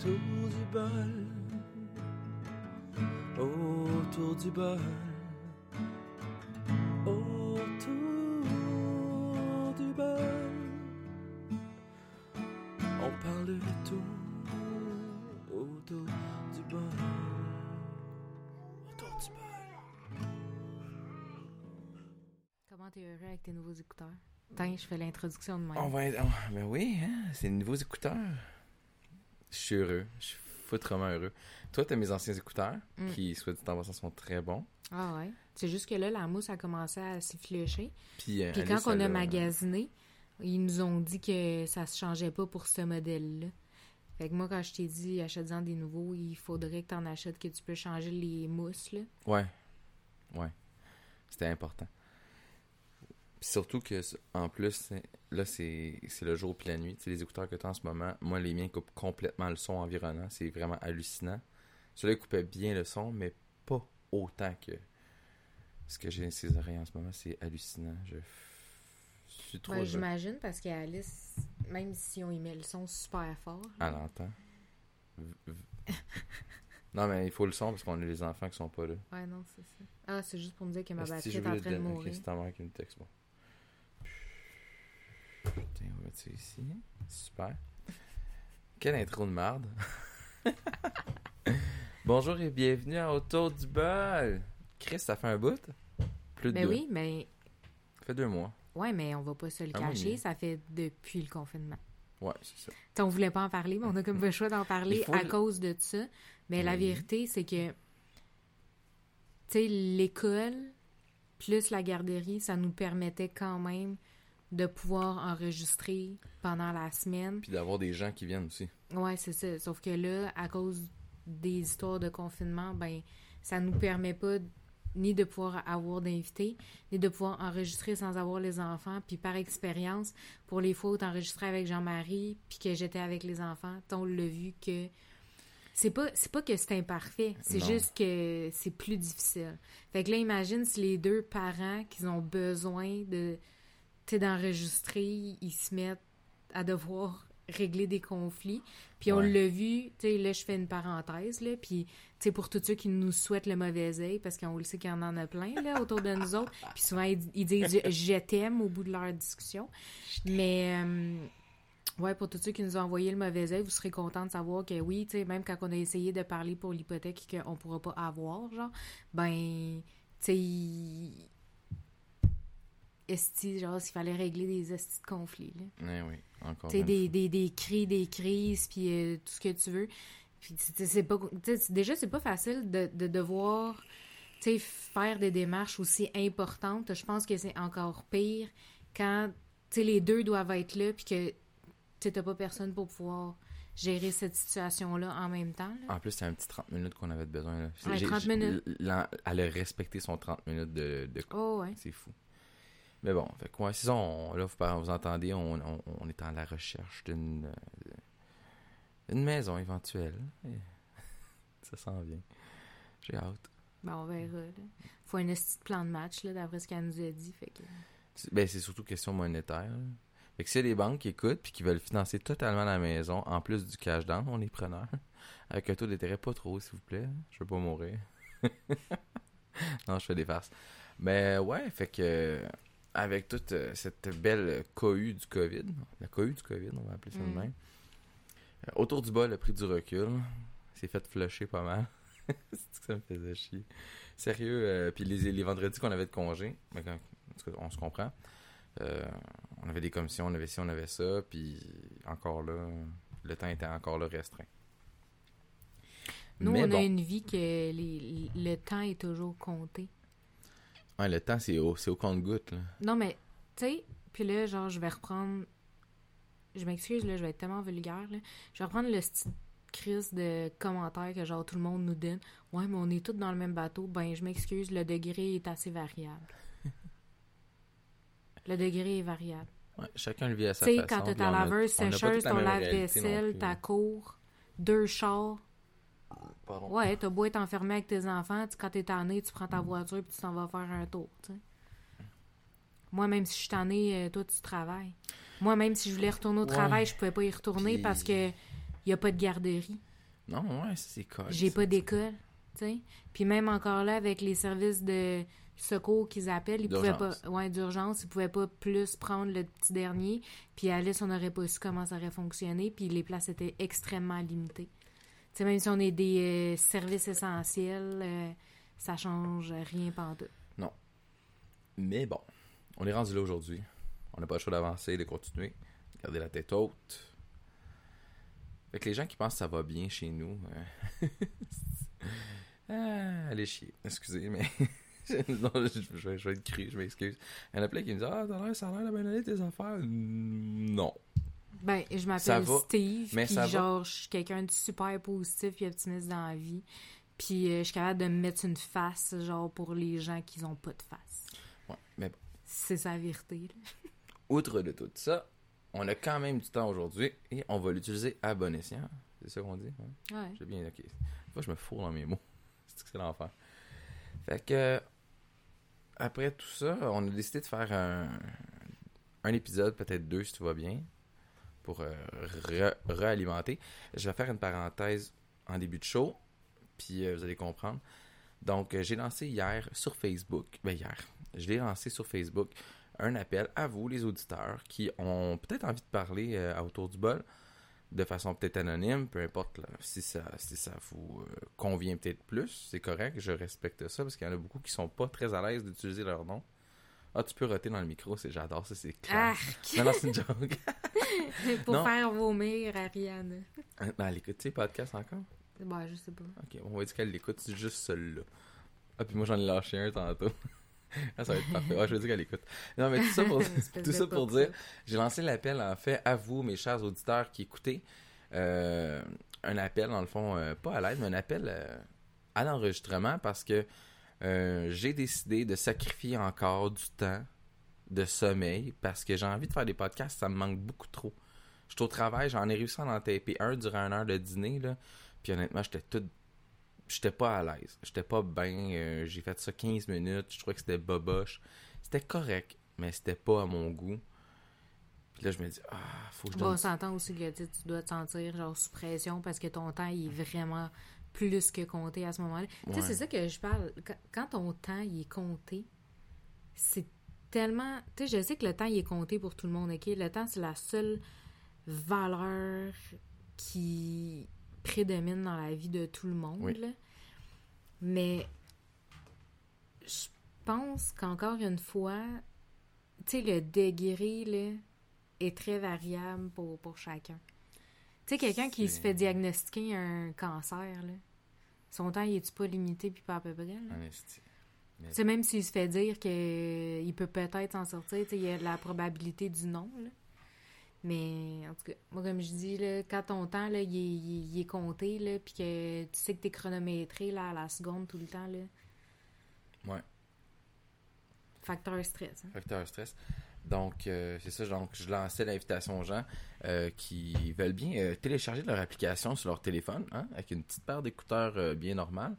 autour du bol, autour du bol, autour du bol. On parle de tout autour du bol, autour du bol. Comment t'es heureux avec tes nouveaux écouteurs? Tiens, je fais l'introduction de même. On va être... oh, ben oui, hein, c'est les nouveaux écouteurs. Je suis heureux, je suis foutrement heureux. Toi, t'as mes anciens écouteurs, Mm. qui, soit dit en passant, sont très bons. Ah ouais. C'est juste que là, la mousse a commencé à s'efflécher. Puis, euh, Puis quand on a magasiné, ils nous ont dit que ça se changeait pas pour ce modèle-là. Fait que moi, quand je t'ai dit achète-en des nouveaux, il faudrait que t'en achètes que tu peux changer les mousses, là. Ouais. Ouais. C'était important. Puis surtout que, en plus, là, c'est le jour puis la nuit. Tu sais, les écouteurs que tu as en ce moment, moi, les miens coupent complètement le son environnant. C'est vraiment hallucinant. Ceux-là, ils coupaient bien le son, mais pas autant que ce que j'ai dans ces oreilles en ce moment. C'est hallucinant. Je, je suis trop Ben, j'imagine parce qu'Alice, même si on y met le son super fort. V- v- non, mais il faut le son parce qu'on a les enfants qui sont pas là. Ouais, non, c'est ça. Ah, c'est juste pour me dire que ma batterie est en train de mourir. c'est ta mère qui me texte, bon. Ça ici. Super. Quelle intro de marde. Bonjour et bienvenue à Autour du bol. Chris, ça fait un bout? Plus de Ben deux. oui, mais Ça fait deux mois. ouais, mais on va pas se le Ah, cacher, ça fait depuis le confinement. Ouais, c'est ça. T'sais, on voulait pas en parler, mais on a comme le choix d'en parler à le- cause de ça. Mais la Oui. vérité, c'est que, tu sais, l'école plus la garderie, ça nous permettait quand même de pouvoir enregistrer pendant la semaine. Puis d'avoir des gens qui viennent aussi. Ouais, c'est ça. Sauf que là, à cause des histoires de confinement, ben, ça nous permet pas ni de pouvoir avoir d'invités, ni de pouvoir enregistrer sans avoir les enfants. Puis par expérience, pour les fois où t'enregistrais avec Jean-Marie, puis que j'étais avec les enfants, on l'a vu que c'est pas c'est pas que c'est imparfait, c'est juste que c'est plus difficile. Fait que là, imagine si les deux parents qui ont besoin de tu sais, d'enregistrer, ils se mettent à devoir régler des conflits. Puis on Ouais. l'a vu, tu sais, là, je fais une parenthèse, là, puis, tu sais, pour tous ceux qui nous souhaitent le mauvais œil, parce qu'on le sait qu'il y en a plein, là, autour de nous autres, puis souvent, ils, ils disent « je t'aime » au bout de leur discussion. Mais, euh, ouais, pour tous ceux qui nous ont envoyé le mauvais œil, vous serez contents de savoir que oui, tu sais, même quand on a essayé de parler pour l'hypothèque qu'on pourra pas avoir, genre, ben, tu sais, esti, genre, s'il fallait régler des estis de conflits, là. Eh oui, encore Tu sais, une des, des, des cris, des crises, puis euh, tout ce que tu veux. Puis, c'est pas... déjà, c'est pas facile de, de devoir, tu sais, faire des démarches aussi importantes. Je pense que c'est encore pire quand, tu sais, les deux doivent être là, puis que, tu t'as pas personne pour pouvoir gérer cette situation-là en même temps, là. En plus, c'est un petit 30 minutes qu'on avait besoin. Là. Ouais, J'ai- 30 j'ai- minutes. Elle a respecté son 30 minutes de, de Oh, ouais. C'est fou. Mais bon, fait quoi, c'est ça, on, là, vous, vous entendez, on, on, on est à la recherche d'une euh, une maison éventuelle. Ça s'en vient. J'ai hâte. Ben, on verra, là. Faut un de plan de match, là, d'après ce qu'elle nous a dit, fait que... C'est- Ben, c'est surtout question monétaire. là. Fait que a des banques qui écoutent puis qui veulent financer totalement la maison, en plus du cash down, on est preneur. Avec un taux d'intérêt pas trop, s'il vous plaît. Je veux pas mourir. non, je fais des farces. Mais ouais, fait que avec toute euh, cette belle cohue du COVID, la cohue du COVID, on va appeler ça de Mm. même. euh, autour du bas, le prix du recul, c'est fait flusher pas mal. c'est que ça me faisait chier. Sérieux, euh, puis les, les vendredis qu'on avait de congé, mais quand- en tout cas, on se comprend. on avait des commissions, on avait ci, on avait ça, puis encore là, le temps était encore là restreint. Nous, Mais on bon, a une vie que les- le temps est toujours compté. Ouais, le temps, c'est au, au compte-goutte. là. Non, mais, tu sais, puis là, genre, je vais reprendre. Je m'excuse, là, je vais être tellement vulgaire, là. Je vais reprendre le style crise de commentaires que, genre, tout le monde nous donne. Ouais, mais on est tous dans le même bateau. Ben, je m'excuse, le degré est assez variable. le degré est variable. Ouais, chacun le vit à sa Tu sais, façon. quand t'as ta laveuse, sécheuse, ton lave-vaisselle, ta cour, deux chars. Pardon. Ouais, t'as beau être enfermé avec tes enfants, tu- quand t'es tanné, tu prends ta voiture puis tu t'en vas faire un tour. Moi, même si je suis tannée, euh, toi, tu travailles. Moi, même si je voulais retourner au Ouais. travail, je pouvais pas y retourner parce que y a pas de garderie. Non, ouais, c'est quoi. J'ai pas d'école. Puis même encore là, avec les services de secours qu'ils appellent, ils pouvaient pas... D'urgence. Ouais, d'urgence, ils pouvaient pas plus prendre le petit dernier. Puis Alice, on n'aurait pas su comment ça aurait fonctionné. Puis les places étaient extrêmement limitées. Sais, même si on est des euh, services essentiels, euh, ça change rien pantoute. Mais bon, on est rendu là aujourd'hui. On n'a pas le choix d'avancer, de continuer, de garder la tête haute. Fait que les gens qui pensent que ça va bien chez nous, euh, ah, allez chier. Excusez, mais non, je, vais, être cru, je m'excuse. Il y en a plein qui me disent Ah, t'as l'air, ça a l'air bien aller tes affaires. Non. Ben, je m'appelle Steve, mais puis va. genre, je suis quelqu'un de super positif et optimiste dans la vie. Puis euh, je suis capable de me mettre une face, genre, pour les gens qui n'ont pas de face. Ouais, mais bon. C'est sa vérité, là. Outre de tout ça, on a quand même du temps aujourd'hui et on va l'utiliser à bon escient. C'est ça qu'on dit? hein? Ouais. J'ai bien, ok. Fois, je me fourre dans mes mots. C'est que c'est l'enfer. Fait que, après tout ça, on a décidé de faire un, un épisode, peut-être deux si tout va bien, pour euh, réalimenter. Je vais faire une parenthèse en début de show, puis euh, vous allez comprendre. Donc, euh, j'ai lancé hier sur Facebook, ben hier, je l'ai lancé sur Facebook, un appel à vous, les auditeurs, qui ont peut-être envie de parler euh, autour du bol, de façon peut-être anonyme, peu importe si ça, si ça vous convient peut-être plus, c'est correct, je respecte ça, parce qu'il y en a beaucoup qui sont pas très à l'aise d'utiliser leur nom. Ah, tu peux roter dans le micro, c'est j'adore ça, c'est clair. Arc! Non, non, c'est une joke. Pour Non. faire vomir Ariane. ben, elle écoute tes podcasts encore? Ben, je sais pas. Ok, on va dire qu'elle l'écoute, c'est juste celui-là. Ah, puis moi j'en ai lâché un tantôt. ah, ça va être parfait. Ah, je veux dire qu'elle écoute. Non, mais tout ça pour, Espèce tout de ça pour dire, j'ai lancé l'appel en fait à vous, mes chers auditeurs qui écoutez. Euh, un appel, dans le fond, euh, pas à l'aide, mais un appel euh, à l'enregistrement parce que euh, j'ai décidé de sacrifier encore du temps de sommeil parce que j'ai envie de faire des podcasts, ça me manque beaucoup trop. Je suis au travail, j'en ai réussi à en taper un durant une heure de dîner, là, puis honnêtement, j'étais tout. J'étais pas à l'aise. J'étais pas bien. euh, j'ai fait ça 15 minutes. Je trouvais que c'était boboche. C'était correct, mais c'était pas à mon goût. Puis là, je me dis, ah, faut que je Bon, on s'entend aussi que tu dois te sentir genre sous pression parce que ton temps il est vraiment plus que compté à ce moment-là. Tu sais, c'est ça que je parle. Quand, quand ton temps il est compté, c'est tellement. Tu sais, je sais que le temps il est compté pour tout le monde, ok? Le temps, c'est la seule valeur qui prédomine dans la vie de tout le monde. Oui. là. Mais je pense qu'encore une fois, tu sais, le degré là, est très variable pour, pour chacun. Tu sais, quelqu'un qui se fait diagnostiquer un cancer, là, son temps, il est-tu pas limité puis pas à peu près? là? Tu sais, même s'il se fait dire qu'il peut peut-être s'en sortir, tu il y a la probabilité du non, là. Mais, en tout cas, moi, comme je dis, là, quand ton temps, là, il est, il est- est compté, là, puis que tu sais que t'es chronométré, là, à la seconde tout le temps, là. Ouais. Facteur stress, hein. Facteur stress. Donc, euh, c'est ça. Donc, je lançais l'invitation aux gens euh, qui veulent bien euh, télécharger leur application sur leur téléphone, hein, avec une petite paire d'écouteurs bien normale.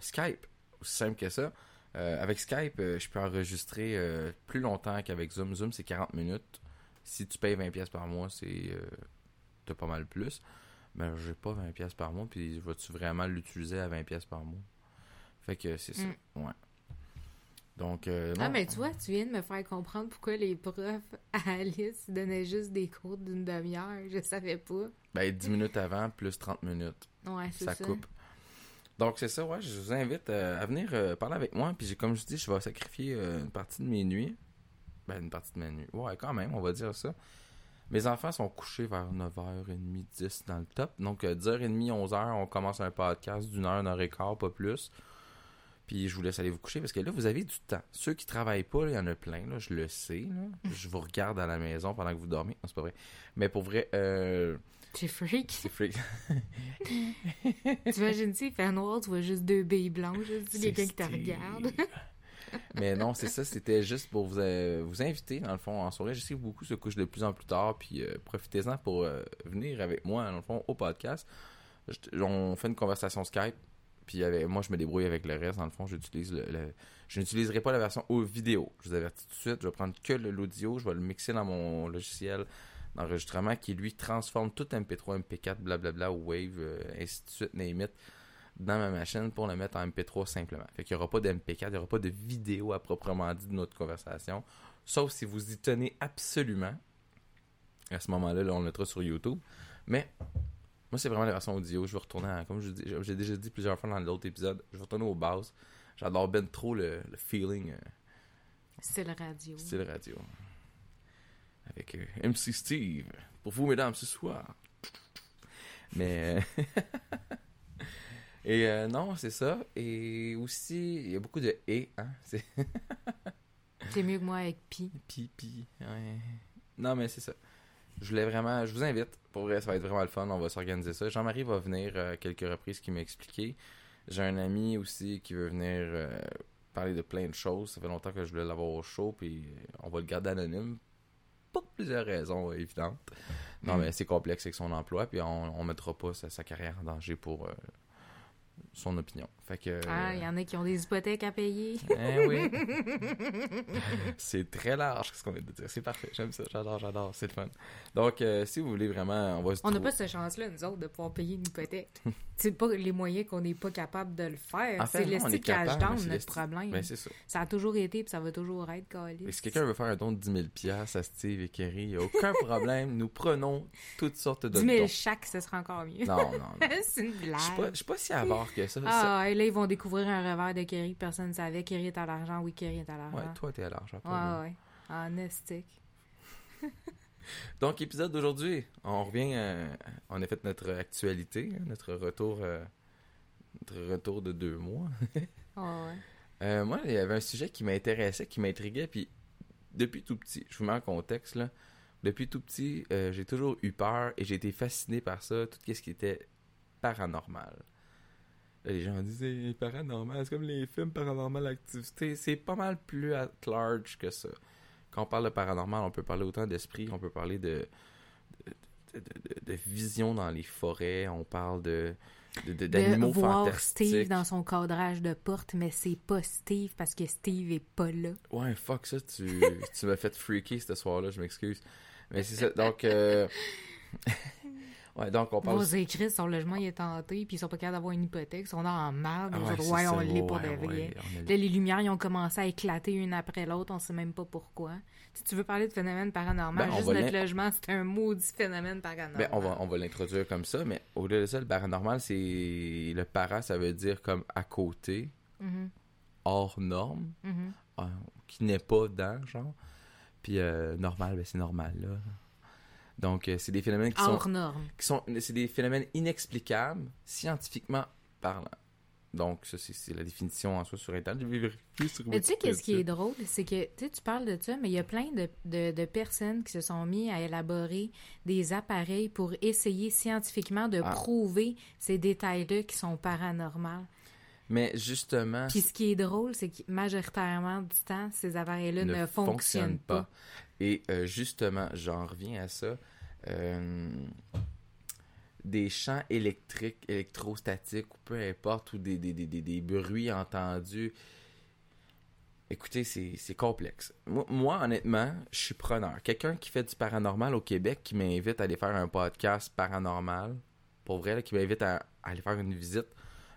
Skype, aussi simple que ça. Avec Skype, je peux enregistrer plus longtemps qu'avec Zoom. Zoom, c'est 40 minutes. Si tu payes 20$ pièces par mois, c'est t'as pas mal plus. Mais j'ai pas 20$ pièces par mois, puis vas-tu vraiment l'utiliser à 20$ pièces par mois? Fait que c'est ça. Ouais. Donc, euh, Ah, non. mais tu vois, tu viens de me faire comprendre pourquoi les profs à Alice donnaient juste des cours d'une demi-heure. Je savais pas. Ben, 10 minutes avant, plus 30 minutes. Ouais, c'est Ça ça. coupe. Donc, c'est ça, ouais. Je vous invite euh, à venir euh, parler avec moi. Puis, j'ai- comme je dis, je vais sacrifier euh, une partie de mes nuits. Ben, une partie de mes nuits. Ouais, quand même, on va dire ça. Mes enfants sont couchés vers 9h30, 10 dans le top. Donc, euh, 10h30, 11h, on commence un podcast d'une heure, une heure et quart, pas plus. Puis, je vous laisse aller vous coucher parce que là, vous avez du temps. Ceux qui travaillent pas, il y en a plein, là, je le sais. là. Je vous regarde à la maison pendant que vous dormez. Non, c'est pas vrai. Mais pour vrai, euh, T'es freak. c'est freak. T'imagines, tu il fait noir, tu vois juste deux billes blanches, juste quelqu'un qui te regarde. Mais non, c'est ça, c'était juste pour vous, euh, vous inviter, dans le fond, en soirée. Je sais que beaucoup se couchent de plus en plus tard, puis euh, profitez-en pour euh, venir avec moi, dans le fond, au podcast. Je- on fait une conversation Skype, puis moi, je me débrouille avec le reste, dans le fond, j'utilise le, je n'utiliserai pas la version au vidéo. Je vous avertis tout de suite, je vais prendre que l'audio, je vais le mixer dans mon logiciel d'enregistrement qui, lui, transforme tout MP3, MP4, blablabla, Wave, euh, ainsi de suite, name it, dans ma machine pour le mettre en MP3 simplement. Fait n'y aura pas de MP4, il n'y aura pas de vidéo à proprement dit de notre conversation, sauf si vous y tenez absolument. À ce moment-là, là, on le mettra sur YouTube. Mais moi, c'est vraiment la version audio. Je vais retourner, à, comme j'ai déjà dit plusieurs fois dans l'autre épisode, je vais retourner aux bases. J'adore ben trop le, le feeling euh, C'est le radio. style radio. Avec euh, MC Steve. Pour vous, mesdames, ce soir. Mais. euh, Et euh, non, c'est ça. Et aussi, il y a beaucoup de et, hein. C'est C'est mieux que moi avec Pi. pipi. Ouais. Non, mais c'est ça. Je voulais vraiment. Je vous invite. Pour vrai, ça va être vraiment le fun. On va s'organiser ça. Jean-Marie va venir euh, quelques reprises qui m'a expliqué. J'ai un ami aussi qui veut venir euh, parler de plein de choses. Ça fait longtemps que je voulais l'avoir au show. Puis euh, on va le garder anonyme. Pour plusieurs raisons évidentes. Non, Mm. mais c'est complexe avec son emploi. Puis on, on mettra pas sa, sa carrière en danger pour euh, son opinion. Fait que. Ah, il y en a qui ont des hypothèques à payer. Eh oui. c'est très large ce qu'on vient de dire. C'est parfait. J'aime ça. J'adore, j'adore. C'est le fun. Donc, euh, si vous voulez vraiment, on va se On n'a pas cette chance-là, nous autres, de pouvoir payer une hypothèque. c'est pas les moyens qu'on n'est pas capable de le faire. En fait, c'est le style cash mais down, notre problème. Ça. Ça a toujours été, puis ça va toujours être, Calis. Et si quelqu'un veut faire un don de 10 000 à Steve et Kerry, il n'y a aucun problème. Nous prenons toutes sortes de 10 000 dons. chaque, ce serait encore mieux. Non, non, non. c'est une blague. Je suis pas, je suis pas si avare que ça. Ça- Ah, et là, ils vont découvrir un revers de Kerry que personne ne savait. Kerry est à l'argent, oui, Kerry est à l'argent. Ouais, toi, t'es à l'argent. ouais, ouais. En estique. Donc, épisode d'aujourd'hui, on revient, euh, on a fait notre actualité, notre retour, euh, notre retour de deux mois. Ah ouais. Euh, moi, il y avait un sujet qui m'intéressait, qui m'intriguait, puis depuis tout petit, je vous mets en contexte, là, depuis tout petit, euh, j'ai toujours eu peur et j'ai été fasciné par ça, tout ce qui était paranormal. Là, les gens disaient Eh, paranormal, c'est comme les films paranormal activité, c'est pas mal plus at large que ça. Quand on parle de paranormal, on peut parler autant d'esprit, on peut parler de de, de, de- de vision dans les forêts, on parle de d'animaux voir fantastiques. Steve dans son cadrage de porte, mais c'est pas Steve parce que Steve est pas là. Ouais, fuck ça, tu, tu m'as fait freaker ce soir-là, je m'excuse. Mais c'est ça, donc... euh, ouais, donc on parle... Vos écrits, son logement il est tenté, puis ils sont pas capables d'avoir une hypothèque, ils sont dans en marde. Ah ouais, ouais, on l'est pour de vrai. a- Là, les lumières, ils ont commencé à éclater une après l'autre, on sait même pas pourquoi. Si tu veux parler de phénomène paranormal, Ben, juste notre logement, c'est un maudit phénomène paranormal. Ben, on va, on va l'introduire comme ça, mais au-delà de ça, le paranormal, c'est... Le para, ça veut dire comme à côté, Mhm, hors norme, mhm. euh, qui n'est pas dans, genre. Puis euh, normal, ben c'est normal, là. Donc, euh, c'est des phénomènes qui sont... Qui sont c'est des phénomènes inexplicables scientifiquement parlant. Donc ça c'est c'est la définition en soi sur internet. Je vais vérifier sur Mais tu sais, qu'est-ce qui est drôle, c'est que tu sais, tu parles de ça, mais il y a plein de, de, de personnes qui se sont mis à élaborer des appareils pour essayer scientifiquement de Ah. prouver ces détails-là qui sont paranormaux. Mais justement Puis ce qui est drôle, c'est que majoritairement du temps, ces appareils-là ne, fonctionnent pas. Et euh, justement, j'en reviens à ça. euh, des champs électriques, électrostatiques, ou peu importe, ou des, des, des, des, bruits entendus. Écoutez, c'est complexe. Moi, honnêtement, je suis preneur. Quelqu'un qui fait du paranormal au Québec, qui m'invite à aller faire un podcast paranormal, pour vrai, qui m'invite à, à aller faire une visite,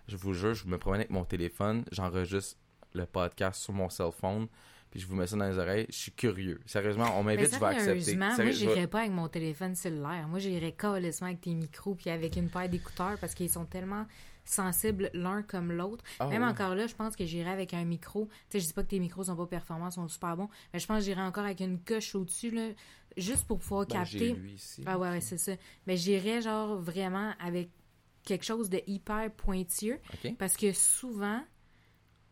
je vous jure, je me promène avec mon téléphone, j'enregistre le podcast sur mon cell phone, puis je vous mets ça dans les oreilles. Je suis curieux. Sérieusement, on m'invite, je vais accepter. sérieusement, moi, j'irais pas avec mon téléphone cellulaire. Moi, j'irais calissement avec tes micros puis avec une paire d'écouteurs parce qu'ils sont tellement sensibles l'un comme l'autre. Ah Même encore là, je pense que j'irais avec un micro. Tu sais, je dis pas que tes micros sont pas performants, sont super bons, mais je pense que j'irais encore avec une coche au-dessus, là, juste pour pouvoir Ben, capter. lui ici. Ah ouais, ouais, c'est ça. Mais j'irais genre vraiment avec quelque chose de hyper pointilleux OK. parce que souvent,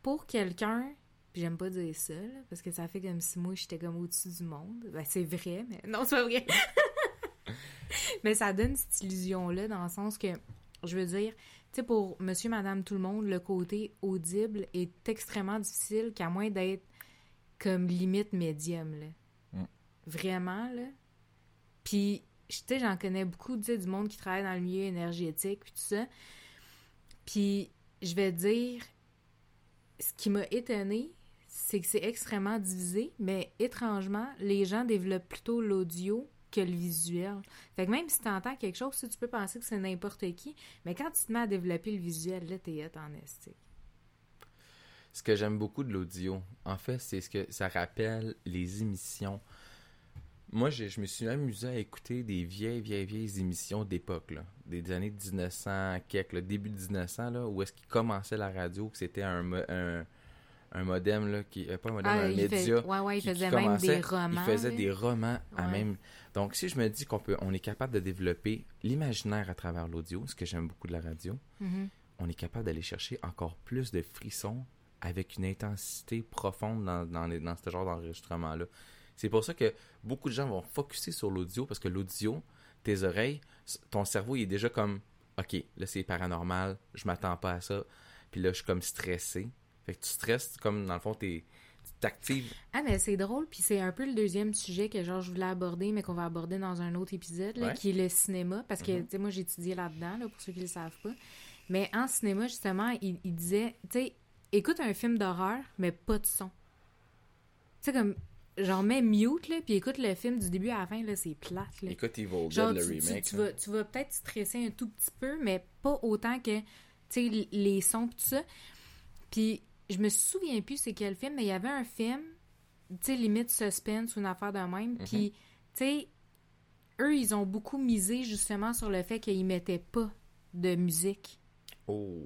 pour quelqu'un, puis j'aime pas dire ça, là, parce que ça fait comme si moi j'étais comme au-dessus du monde. Ben, c'est vrai, mais non, c'est pas vrai. mais ça donne cette illusion-là dans le sens que, je veux dire, tu sais, pour monsieur, madame, tout le monde, le côté audible est extrêmement difficile, qu'à moins d'être comme limite médium, là. Mm. Vraiment, là. Puis, tu sais, j'en connais beaucoup, tu sais, du monde qui travaille dans le milieu énergétique, puis tout ça. Puis, je vais dire, ce qui m'a étonné, c'est que c'est extrêmement divisé, mais étrangement, les gens développent plutôt l'audio que le visuel. Fait que même si tu entends quelque chose, tu peux penser que c'est n'importe qui, mais quand tu te mets à développer le visuel, là, t'es hot en esthétique. Ce que j'aime beaucoup de l'audio, en fait, c'est ce que ça rappelle les émissions. Moi, je, me suis amusé à écouter des vieilles, vieilles, vieilles émissions d'époque, des années 1900, quelques, le début de 1900, là, où est-ce qu'ils commençaient la radio, que c'était un, un, un modem, là, qui, euh, pas un modem, Ah, un il média. fait- ouais, ouais, il qui- qui faisait même des romans. Il faisait là. des romans à Ouais. même. Donc, si je me dis qu'on peut, on est capable de développer l'imaginaire à travers l'audio, ce que j'aime beaucoup de la radio, Mhm. on est capable d'aller chercher encore plus de frissons avec une intensité profonde dans, dans, les- dans ce genre d'enregistrement-là. C'est pour ça que beaucoup de gens vont focuser sur l'audio parce que l'audio, tes oreilles, ton cerveau, il est déjà comme OK, là c'est paranormal, je m'attends pas à ça. Puis là, je suis comme stressé. Fait que tu stresses, comme dans le fond, t'es- tu t'actives. Ah, mais c'est drôle, puis c'est un peu le deuxième sujet que genre je voulais aborder, mais qu'on va aborder dans un autre épisode, là, Ouais. qui est le cinéma, parce que, Mhm. tu sais, moi, j'ai étudié là-dedans, là, pour ceux qui ne le savent pas. Mais en cinéma, justement, il, il disait, tu sais, écoute un film d'horreur, mais pas de son. Tu sais, comme, genre, mets mute, là, puis écoute le film du début à la fin, là, c'est plate, là. Écoute Evil Dead, Genre, le tu, tu- remake. tu là. vas, tu vas peut-être stresser un tout petit peu, mais pas autant que, tu sais, les sons pis tout ça. Puis, je me souviens plus c'est quel film, mais il y avait un film, tu sais, limite suspense ou une affaire de même. Mhm. Puis, tu sais, eux, ils ont beaucoup misé justement sur le fait qu'ils mettaient pas de musique. Oh.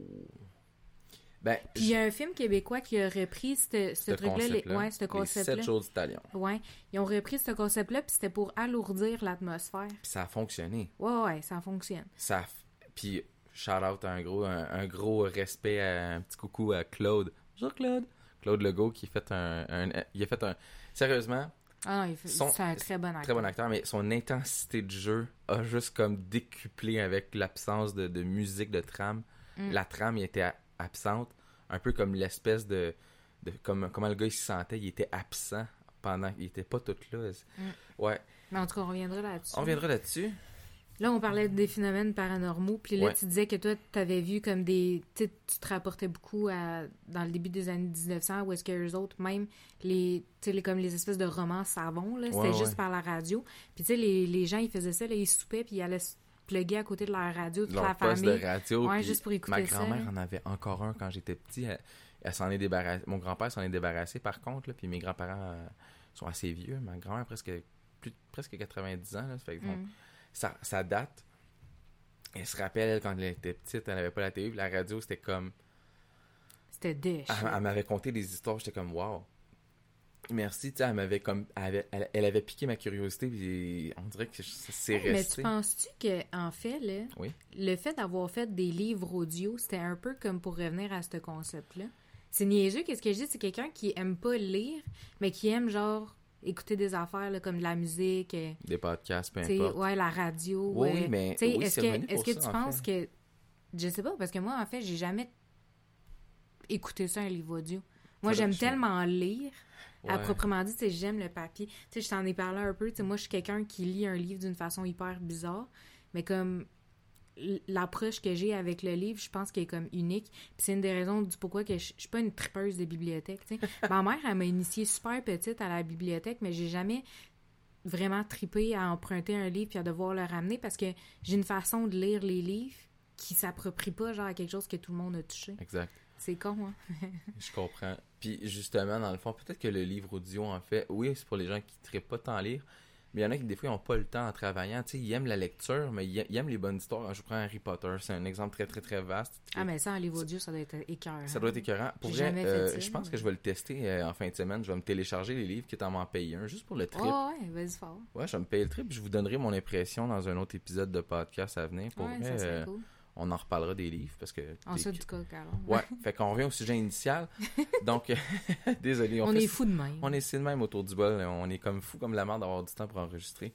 Ben, Puis, il y a un film québécois qui a repris ce, truc-là. les- Ouais, ce les concept-là. sept choses d'Italion. Ouais, ils ont repris ce concept-là, puis c'était pour alourdir l'atmosphère. Puis ça a fonctionné. Ouais, ouais, ça fonctionne. Ça Puis, shout out un gros, un, un gros respect, à, un petit coucou à Claude. Bonjour Claude. Claude Legault qui a fait un, un- il a fait un, sérieusement, Ah non, il fait- Son- c'est un très bon acteur. très bon acteur, mais son intensité de jeu a juste comme décuplé avec l'absence de, de musique, de trame. Mm. La trame, il était absente, un peu comme l'espèce de, de comme, comment le gars il se sentait, il était absent pendant, il était pas tout là. Mm. Ouais, Mais en tout cas, on reviendra là-dessus. on reviendra là-dessus. Là, on parlait des phénomènes paranormaux, puis là, Ouais. tu disais que toi, tu avais vu comme des... Tu te rapportais beaucoup à... dans le début des années 1900, où est-ce que eux autres, même, les, tu sais, les- comme les espèces de romans savons, là, c'était Ouais, juste par la radio. Puis tu sais, les, les gens, ils faisaient ça, là, ils soupaient, puis ils allaient se plugger à côté de leur radio, toute leur la poste famille. de radio. Puis juste pour écouter Ma grand-mère en avait encore un quand j'étais petit. Elle, elle s'en est débarrassée. Mon grand-père s'en est débarrassé par contre. Là, puis mes grands-parents euh, sont assez vieux. Ma grand-mère a presque, plus, presque 90 ans. Là, ça, fait que, bon. Ça, ça date. Elle se rappelle, elle, quand elle était petite, elle n'avait pas la télé. la radio, c'était comme. C'était déche. Elle, elle m'avait conté des histoires. J'étais comme, waouh. Merci, tu sais, elle m'avait comme. Elle avait, elle, elle avait piqué ma curiosité. Puis on dirait que ça s'est Mais resté. tu penses-tu que, en fait, là, Oui. le fait d'avoir fait des livres audio, c'était un peu comme pour revenir à ce concept-là? C'est niaiseux, qu'est-ce que je dis? C'est quelqu'un qui aime pas lire, mais qui aime, genre, écouter des affaires là, comme de la musique, euh, Des podcasts, peu importe. ouais, la radio. Oui, mais sais, oui, est-ce que, pour que ça, tu en penses fait. que. Je sais pas, parce que moi, en fait, j'ai jamais écouté ça, un livre audio. Moi, j'aime tellement lire. À Ouais. proprement dit, j'aime le papier. Tu sais, je t'en ai parlé un peu. Tu sais, moi, je suis quelqu'un qui lit un livre d'une façon hyper bizarre. Mais comme l'approche que j'ai avec le livre, je pense qu'elle est comme unique. Puis c'est une des raisons du pourquoi que je, je suis pas une tripeuse de bibliothèque. Ma mère, elle m'a initiée super petite à la bibliothèque, mais j'ai jamais vraiment tripé à emprunter un livre puis à devoir le ramener parce que j'ai une façon de lire les livres qui s'approprie pas genre à quelque chose que tout le monde a touché. Exact. C'est con, hein? Je comprends. Puis justement, dans le fond, peut-être que le livre audio, en fait, oui, c'est pour les gens qui ne pas tant lire, mais il y en a qui, des fois, ils n'ont pas le temps en travaillant. Tu sais, ils aiment la lecture, mais ils ils aiment les bonnes histoires. Je prends Harry Potter, c'est un exemple très, très, très vaste. Ah, mais ça, en livre audio, ça doit être écœurant. Ça doit être écœurant. Pour vrai, euh, ça, je pense mais- que je vais le tester euh, en fin de semaine. Je vais me télécharger les livres, quitte à m'en payer un, juste pour le trip. Oh, ouais, vas-y fort. Ouais, je vais me payer le trip. Je vous donnerai mon impression dans un autre épisode de podcast à venir. Pour ouais, vrai, ça serait cool. On en reparlera des livres parce que. En du coq. Ouais, fait qu'on revient au sujet initial. Donc, désolé. On, fait est fous de même. On est si de même autour du bol. On est comme fou comme la merde d'avoir du temps pour enregistrer.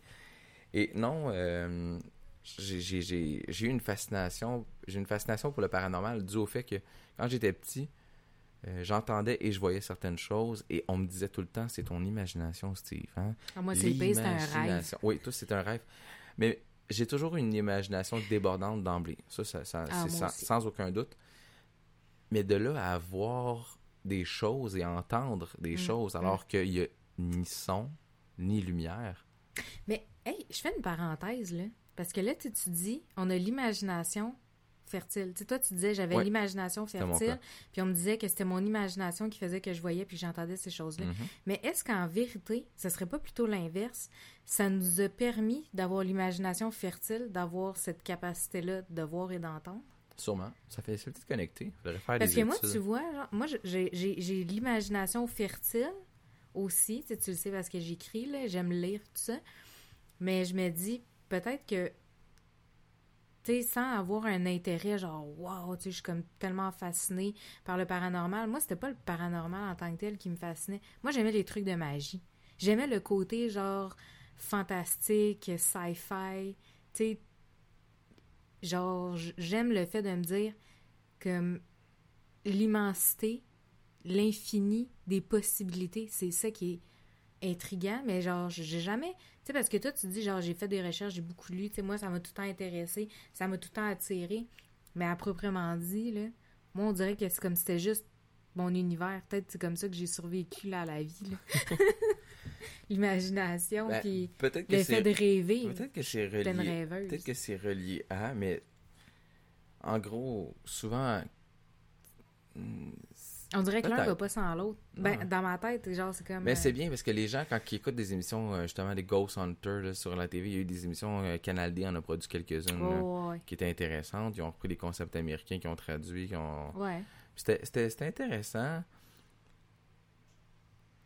Et non, euh, j'ai- eu une fascination. J'ai une fascination pour le paranormal dû au fait que quand j'étais petit, euh, j'entendais et je voyais certaines choses et on me disait tout le temps c'est ton imagination, Steve. Hein? Ah, moi, c'est le c'est un rêve. Oui, tout c'est un rêve. Mais j'ai toujours une imagination débordante d'emblée. Ça, ça, ça- Ah, c'est sans, aucun doute. Mais de là à voir des choses et entendre des Mm, choses alors qu'il y a ni son ni lumière. Mais Hey, je fais une parenthèse, là. Parce que là, tu tu dis, on a l'imagination fertile. Tu sais, toi, tu disais, j'avais Ouais. l'imagination fertile, puis on me disait que c'était mon imagination qui faisait que je voyais puis j'entendais ces choses-là. Mhm. Mais est-ce qu'en vérité, ce serait pas plutôt l'inverse? Ça nous a permis d'avoir l'imagination fertile, d'avoir cette capacité-là de voir et d'entendre? Sûrement. Ça fait peut-être connecté. Faire Parce des que moi, tu vois, genre, moi, j'ai- l'imagination fertile aussi. Tu, sais, tu le sais parce que j'écris, j'aime lire, tout ça. Mais je me dis, peut-être que, tu sans avoir un intérêt, genre, wow, tu je suis comme tellement fascinée par le paranormal. Moi, c'était pas le paranormal en tant que tel qui me fascinait. Moi, j'aimais les trucs de magie. J'aimais le côté, genre, fantastique, sci-fi. Tu genre, j'aime le fait de me dire que l'immensité, l'infini des possibilités, c'est ça qui est intriguant, mais genre, j'ai jamais... Tu sais, parce que toi, tu dis, genre, j'ai fait des recherches, j'ai beaucoup lu, tu sais, moi, ça m'a tout le temps intéressé, ça m'a tout le temps attiré, mais à proprement dit, là, moi, on dirait que c'est comme si c'était juste mon univers. Peut-être c'est comme ça que j'ai survécu, là, à la vie, là. L'imagination, Ben, puis le fait de rêver. peut-être que c'est relié. rêveuse. Peut-être que c'est relié à, mais en gros, souvent. On dirait que l'un va pas sans l'autre. Ben, dans ma tête, genre, c'est comme... Mais euh, c'est bien parce que les gens, quand ils écoutent des émissions, euh, justement, des Ghost Hunters là, sur la TV, il y a eu des émissions euh, Canal D, on a produit quelques-unes oh, ouais. qui étaient intéressantes. Ils ont repris des concepts américains, qui ont traduit, qui ont. Ouais. C'était intéressant.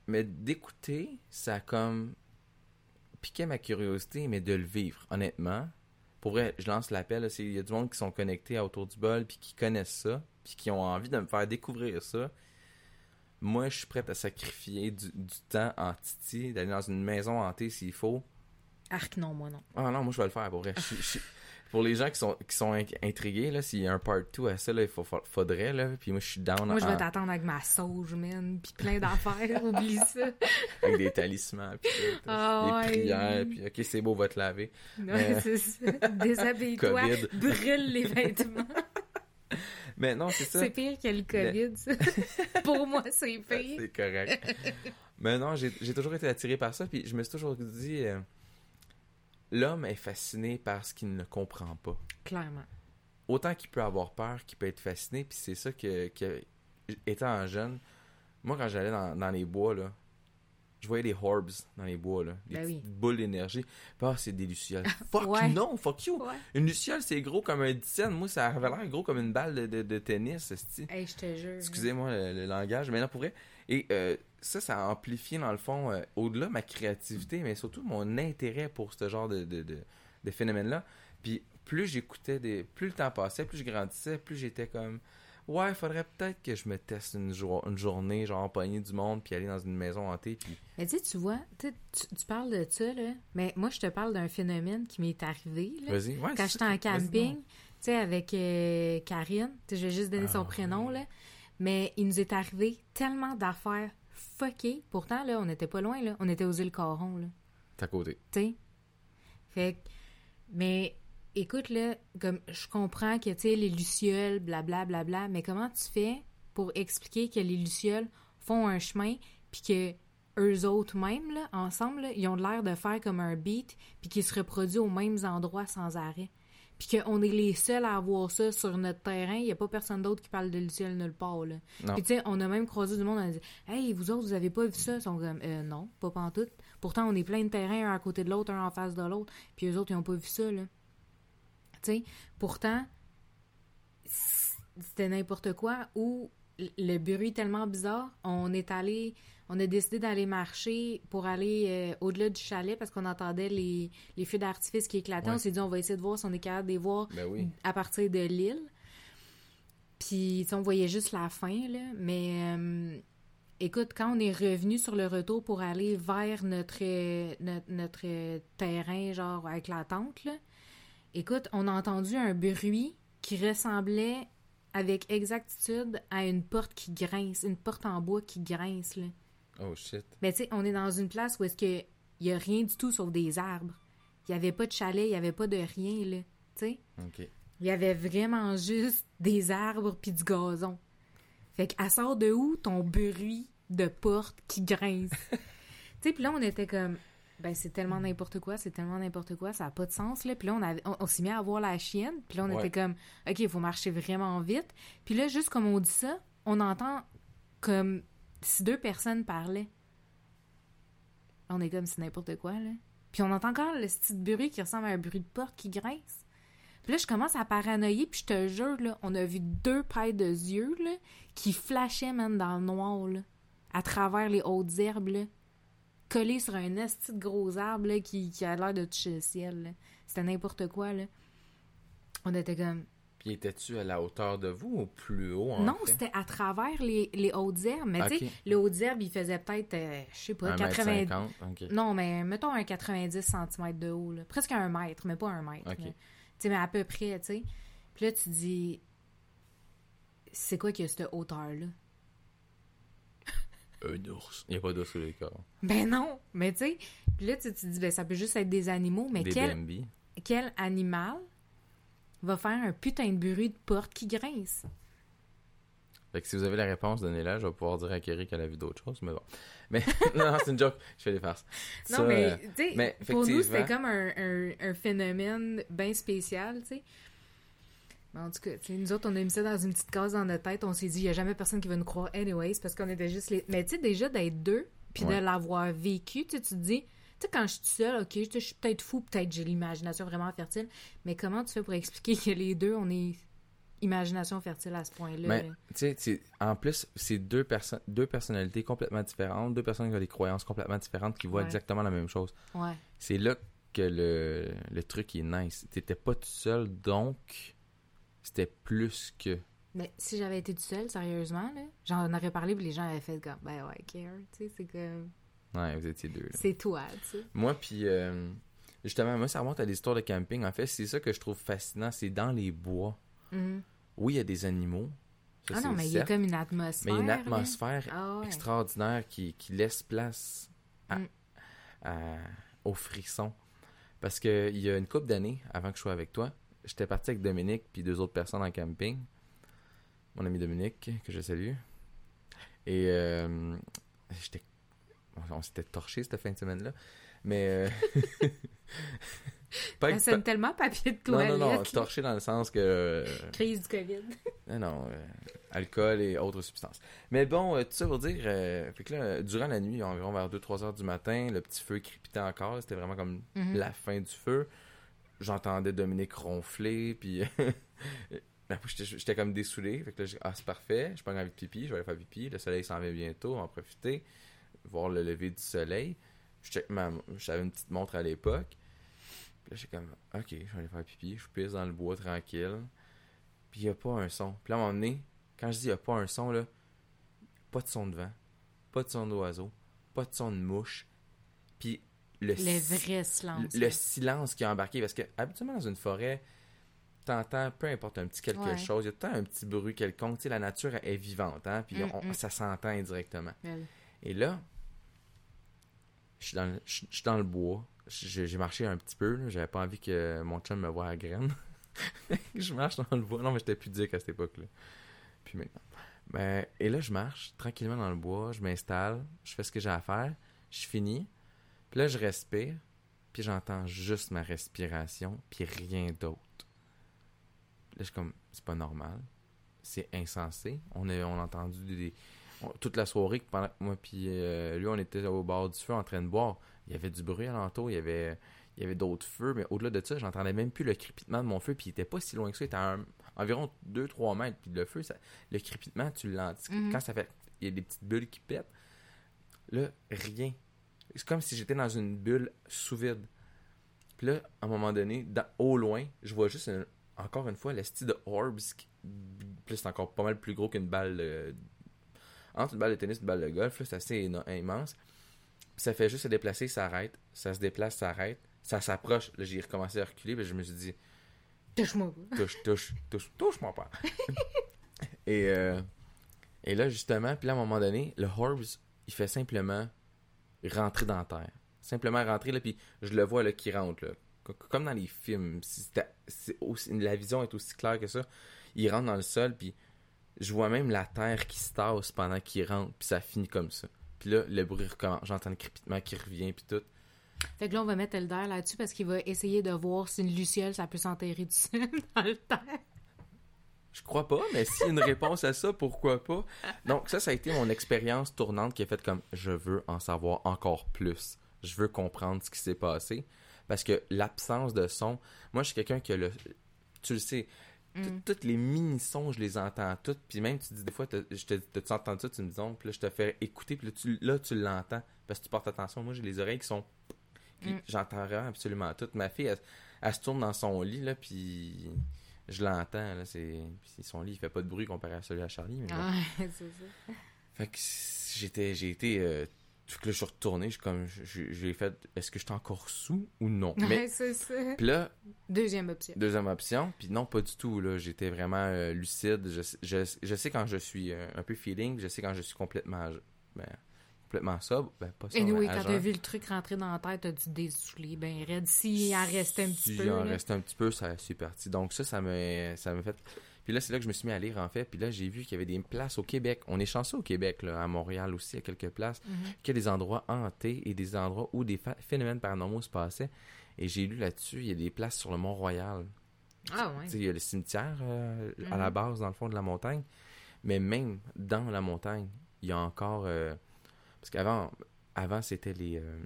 Mais d'écouter, ça a comme piqué ma curiosité, mais de le vivre, honnêtement. Pour vrai, je lance l'appel. Il y a du monde qui sont connectés à Autour du bol, puis qui connaissent ça, puis qui ont envie de me faire découvrir ça. Moi, je suis prêt à sacrifier du, du temps en titi, d'aller dans une maison hantée s'il faut. Arc, non, moi, non. Ah non, moi je vais le faire pour vrai. Je- je- pour les gens qui sont, qui sont in- intrigués, là, s'il y a un part 2 à ça, là, il faut, fa- faudrait, là. Puis moi je suis down Moi, je en- vais t'attendre avec ma sauge, man, puis plein d'affaires, oublie ça. avec des talismans, puis tout, Ah des ouais. prières, puis ok, c'est beau, va te laver. Ouais, Mais- c'est ça. Déshabille-toi, brûle les vêtements. Mais non, c'est ça. C'est pire que le COVID, ça. Pour moi, c'est pire. C'est correct. Mais non, j'ai j'ai toujours été attiré par ça, puis je me suis toujours dit, euh, l'homme est fasciné par ce qu'il ne comprend pas. Clairement. autant qu'il peut avoir peur, qu'il peut être fasciné, puis c'est ça que, que étant jeune, moi quand j'allais dans, dans les bois là, je voyais des orbs dans les bois là, des Ben oui. boules d'énergie. Ah, c'est des lucioles. Fuck Ouais. non, fuck you. Ouais. Une luciole c'est gros comme un dizaine, moi ça avait l'air gros comme une balle de, de, de tennis, esti. Hey, je te jure. Excusez-moi le, le langage, mais non pour vrai. Et euh, ça, ça a amplifié dans le fond, euh, au-delà ma créativité, mais surtout mon intérêt pour ce genre de, de, de, de phénomène-là. Puis plus j'écoutais, des, plus le temps passait, plus je grandissais, plus j'étais comme, ouais, il faudrait peut-être que je me teste une, jour- une journée, genre empoigner du monde, puis aller dans une maison hantée, puis Mais tu sais, tu vois, tu, tu- parles de ça, là, mais moi, je te parle d'un phénomène qui m'est arrivé, là. vas-y. Ouais, Quand j'étais en camping, tu sais, avec euh, Karine, je vais juste donner son Ah, prénom, là, mais il nous est arrivé tellement d'affaires fuckées. Pourtant, là, on n'était pas loin, là. On était aux îles Coron, là. T'es à côté. Tu sais? Fait que- mais écoute, là, comme je comprends que, tu sais, les lucioles, blablabla, bla, mais comment tu fais pour expliquer que les lucioles font un chemin, puis que eux autres même, là, ensemble, là, ils ont l'air de faire comme un beat, puis qui se reproduit aux mêmes endroits sans arrêt? Puis qu'on est les seuls à avoir ça sur notre terrain, il n'y a pas personne d'autre qui parle de lucioles nulle part, là. Puis tu sais, on a même croisé du monde, on a dit « Hey, vous autres, vous avez pas vu ça? » Ils sont comme euh, Non, pas pantoute. » Pourtant, on est plein de terrains, un à côté de l'autre, un en face de l'autre, puis eux autres, ils ont pas vu ça, là. Pourtant, c'était n'importe quoi, ou le bruit tellement bizarre, on est allé, on a décidé d'aller marcher pour aller euh, au-delà du chalet parce qu'on entendait les, les feux d'artifice qui éclataient. Ouais. On s'est dit, on va essayer de voir si on est capable de les voir Ben oui. à partir de l'île. Puis, on voyait juste la fin, là. Mais, euh, écoute, quand on est revenu sur le retour pour aller vers notre, euh, notre, notre, terrain, genre avec la tente, là, écoute, on a entendu un bruit qui ressemblait avec exactitude à une porte qui grince, une porte en bois qui grince, là. Oh shit. Mais tu sais, on est dans une place où est-ce que il y a rien du tout sauf des arbres. Il y avait pas de chalet, il y avait pas de rien, là. Tu sais? Ok. Il y avait vraiment juste des arbres puis du gazon. Fait qu'elle sort de où ton bruit de porte qui grince? tu sais, puis là, on était comme, Ben, c'est tellement n'importe quoi, c'est tellement n'importe quoi, ça n'a pas de sens, là. Puis là, on, avait- on, on s'est mis à voir la chienne, puis là, on Ouais. était comme, OK, il faut marcher vraiment vite. Puis là, juste comme on dit ça, on entend comme si deux personnes parlaient. On est comme, c'est n'importe quoi, là. Puis on entend encore le petit bruit qui ressemble à un bruit de porte qui grince. Puis là, je commence à paranoïer, puis je te jure, là, on a vu deux paires de yeux, là, qui flashaient, même dans le noir, là, à travers les hautes herbes, là collé sur un esti de gros arbre là, qui, qui a l'air de toucher le ciel. C'était n'importe quoi. Là. On était comme. Puis étais-tu à la hauteur de vous ou plus haut en non, fait? c'était à travers les, les hautes herbes. Mais tu sais, les hautes herbes, il faisait peut-être, euh, je sais pas, 80. 1m50, ok. Non, mais mettons un 90 cm de haut. Là. Presque un mètre, mais pas un mètre. Tu sais, mais à peu près, tu sais. Puis là, tu dis. C'est quoi a cette hauteur-là? Un ours. Il n'y a pas d'ours sur les corps. Ben non! Mais tu sais, puis là, tu te dis, ben ça peut juste être des animaux, mais Des quel, BMB. quel animal va faire un putain de bruit de porte qui grince? Fait que si vous avez la réponse, donnez-la. Je vais pouvoir dire à Kerry qu'elle a vu d'autres choses, mais bon. Mais non, non, c'est une joke. Je fais des farces. Non, Ça, mais euh, tu sais, mais pour nous, c'était comme un, un- un phénomène bien spécial, tu sais. En tout cas, nous autres, on a mis ça dans une petite case dans notre tête. On s'est dit, il n'y a jamais personne qui va nous croire anyways, parce qu'on était juste les... Mais tu sais, déjà, d'être deux, puis Ouais. de l'avoir vécu, tu te dis... Tu sais, quand je suis seule, OK, je suis peut-être fou, peut-être j'ai l'imagination vraiment fertile, mais comment tu fais pour expliquer que les deux, on est imagination fertile à ce point-là? Mais, tu sais, en plus, c'est deux, personnes deux personnalités complètement différentes, deux personnes qui ont des croyances complètement différentes qui voient Ouais. exactement la même chose. Ouais. C'est là que le, le truc est nice. T'étais pas tout seul, donc c'était plus que. Mais si j'avais été toute seule, sérieusement, là, j'en aurais parlé, puis les gens avaient fait comme, ben ouais, care, tu sais, c'est comme... Ouais, vous étiez deux. C'est toi, tu sais. Moi, puis euh, justement, moi, ça remonte à l'histoire de camping. En fait, c'est ça que je trouve fascinant. C'est dans les bois. Mhm. Oui, il y a des animaux. ça, Ah non, mais il y a comme une mais atmosphère. il y a une atmosphère Ah extraordinaire qui, qui laisse place à, Mm. à- aux frissons. Parce que il y a une couple d'années, avant que je sois avec toi, j'étais parti avec Dominique puis deux autres personnes en camping. Mon ami Dominique, que je salue. Et euh, j'étais... On, on s'était torché cette fin de semaine-là. Mais... euh, pas Ça avec- sonne tellement papier de non, toilette. non, non, là. torché dans le sens que... euh, Crise du COVID. non, non, euh, alcool et autres substances. Mais bon, tout ça pour dire, fait que là, durant la nuit, environ vers 2-3 heures du matin, le petit feu crépitait encore, c'était vraiment comme Mhm. la fin du feu. J'entendais Dominique ronfler, puis j'étais comme dessoulé, fait que là, ah, c'est parfait, je pas envie de pipi, je vais aller faire pipi, le soleil s'en vient bientôt, on va en profiter, voir le lever du soleil. J'avais une petite montre à l'époque. Puis là, j'étais comme, ok, je vais aller faire pipi, je pisse dans le bois tranquille. Puis il n'y a pas un son. Puis là, à un moment donné, quand je dis il n'y a pas un son, là, pas de son de vent, pas de son d'oiseau, pas de son de mouche. Puis le, Le si- vrai silence. le, le silence qui a embarqué. Parce que habituellement, dans une forêt, t'entends peu importe un petit quelque Ouais. chose, il y a temps un petit bruit quelconque. Tu sais, la nature est vivante, hein, puis Mm, on- mm. ça s'entend indirectement. Et là, je suis dans, le- je je suis dans le bois. J'ai marché un petit peu. J'avais pas envie que mon chum me voie à graine. je marche dans le bois. Non, mais j'étais pudique à cette époque-là. Puis maintenant. Ben, et là, je marche tranquillement dans le bois. Je m'installe. Je fais ce que j'ai à faire. Je finis. Puis là, je respire. Puis j'entends juste ma respiration. Puis rien d'autre. Là, je suis comme, c'est pas normal. C'est insensé. On a, on a entendu des, on- toute la soirée que pendant que moi puis euh, lui on était au bord du feu en train de boire il y avait du bruit alentour il y avait il y avait d'autres feux mais au-delà de ça j'entendais même plus le crépitement de mon feu puis il était pas si loin que ça il était à un- environ 2-3 mètres puis le feu ça, le crépitement tu l'entends Mhm. quand ça fait il y a des petites bulles qui pètent là rien c'est comme si j'étais dans une bulle sous vide puis là à un moment donné dans- au loin je vois juste encore une fois le style de orbs qui plus c'est encore pas mal plus gros qu'une balle euh, entre une balle de tennis et une balle de golf, là, c'est assez immense. Puis ça fait juste se déplacer, ça arrête. Ça se déplace, ça arrête. Ça s'approche. Là, j'ai recommencé à reculer, puis je me suis dit, Touche-moi. touche, touche, touche, touche-moi pas. et, euh, et là, justement, puis là, à un moment donné, le Horbs, il fait simplement rentrer dans la terre. Simplement rentrer, là, puis je le vois, là, qui rentre, là. Co- Comme dans les films. Si aussi- la vision est aussi claire que ça. Il rentre dans le sol, puis je vois même la terre qui se tasse pendant qu'il rentre, puis ça finit comme ça. Puis là, le bruit recommence. J'entends le crépitement qui revient, puis tout. Fait que là, on va mettre Elder là-dessus parce qu'il va essayer de voir si une luciole, ça peut s'enterrer du sol dans le terre. Je crois pas, mais s'il y a une réponse à ça, pourquoi pas? Donc, ça, ça a été mon expérience tournante qui a fait comme je veux en savoir encore plus. Je veux comprendre ce qui s'est passé. Parce que l'absence de son, moi, je suis quelqu'un qui a le. Tu le sais, Mm. toutes les mini-sons, je les entends toutes. Puis même, tu dis des fois, je te dis, t'as-tu entendu ça? Tu me dis non. Puis là, je te fais écouter. Puis là, tu, là, tu l'entends. Parce que tu portes attention. Moi, j'ai les oreilles qui sont. Mm. J'entends vraiment absolument tout. Ma fille, elle, elle se tourne dans son lit, là, puis je l'entends. Là, c'est... Son lit, il fait pas de bruit comparé à celui à Charlie. Mais. Ah, c'est ça. Fait que j'étais, j'ai été. Euh, que là, je suis retourné. Je, comme, je- j'ai fait est-ce que j'étais encore sous ou non? Mais. Ouais, c'est ça. Puis là, Deuxième option. Deuxième option, puis non, pas du tout. Là, j'étais vraiment euh, lucide. Je, je, je sais quand je suis euh, un peu feeling, je sais quand je suis complètement, ben, complètement sobre. Ben, pas sobre, Et oui, quand t'as vu le truc rentrer dans la tête, t'as dû désouler. Ben, raide, s'il en restait un petit Si peu. il en restait un petit peu, ça c'est parti. Donc ça, ça me, ça me fait. Puis là, c'est là que je me suis mis à lire en fait. Puis là, j'ai vu qu'il y avait des places au Québec. On est chanceux au Québec, là, à Montréal aussi, à quelques places, Mhm. qu'il y a des endroits hantés et des endroits où des phénomènes paranormaux se passaient. Et j'ai lu là-dessus, il y a des places sur le Mont-Royal. Ah ouais. Il y a le cimetière euh, à Mhm. la base, dans le fond de la montagne. Mais même dans la montagne, il y a encore. euh, parce qu'avant, avant, c'était les. euh,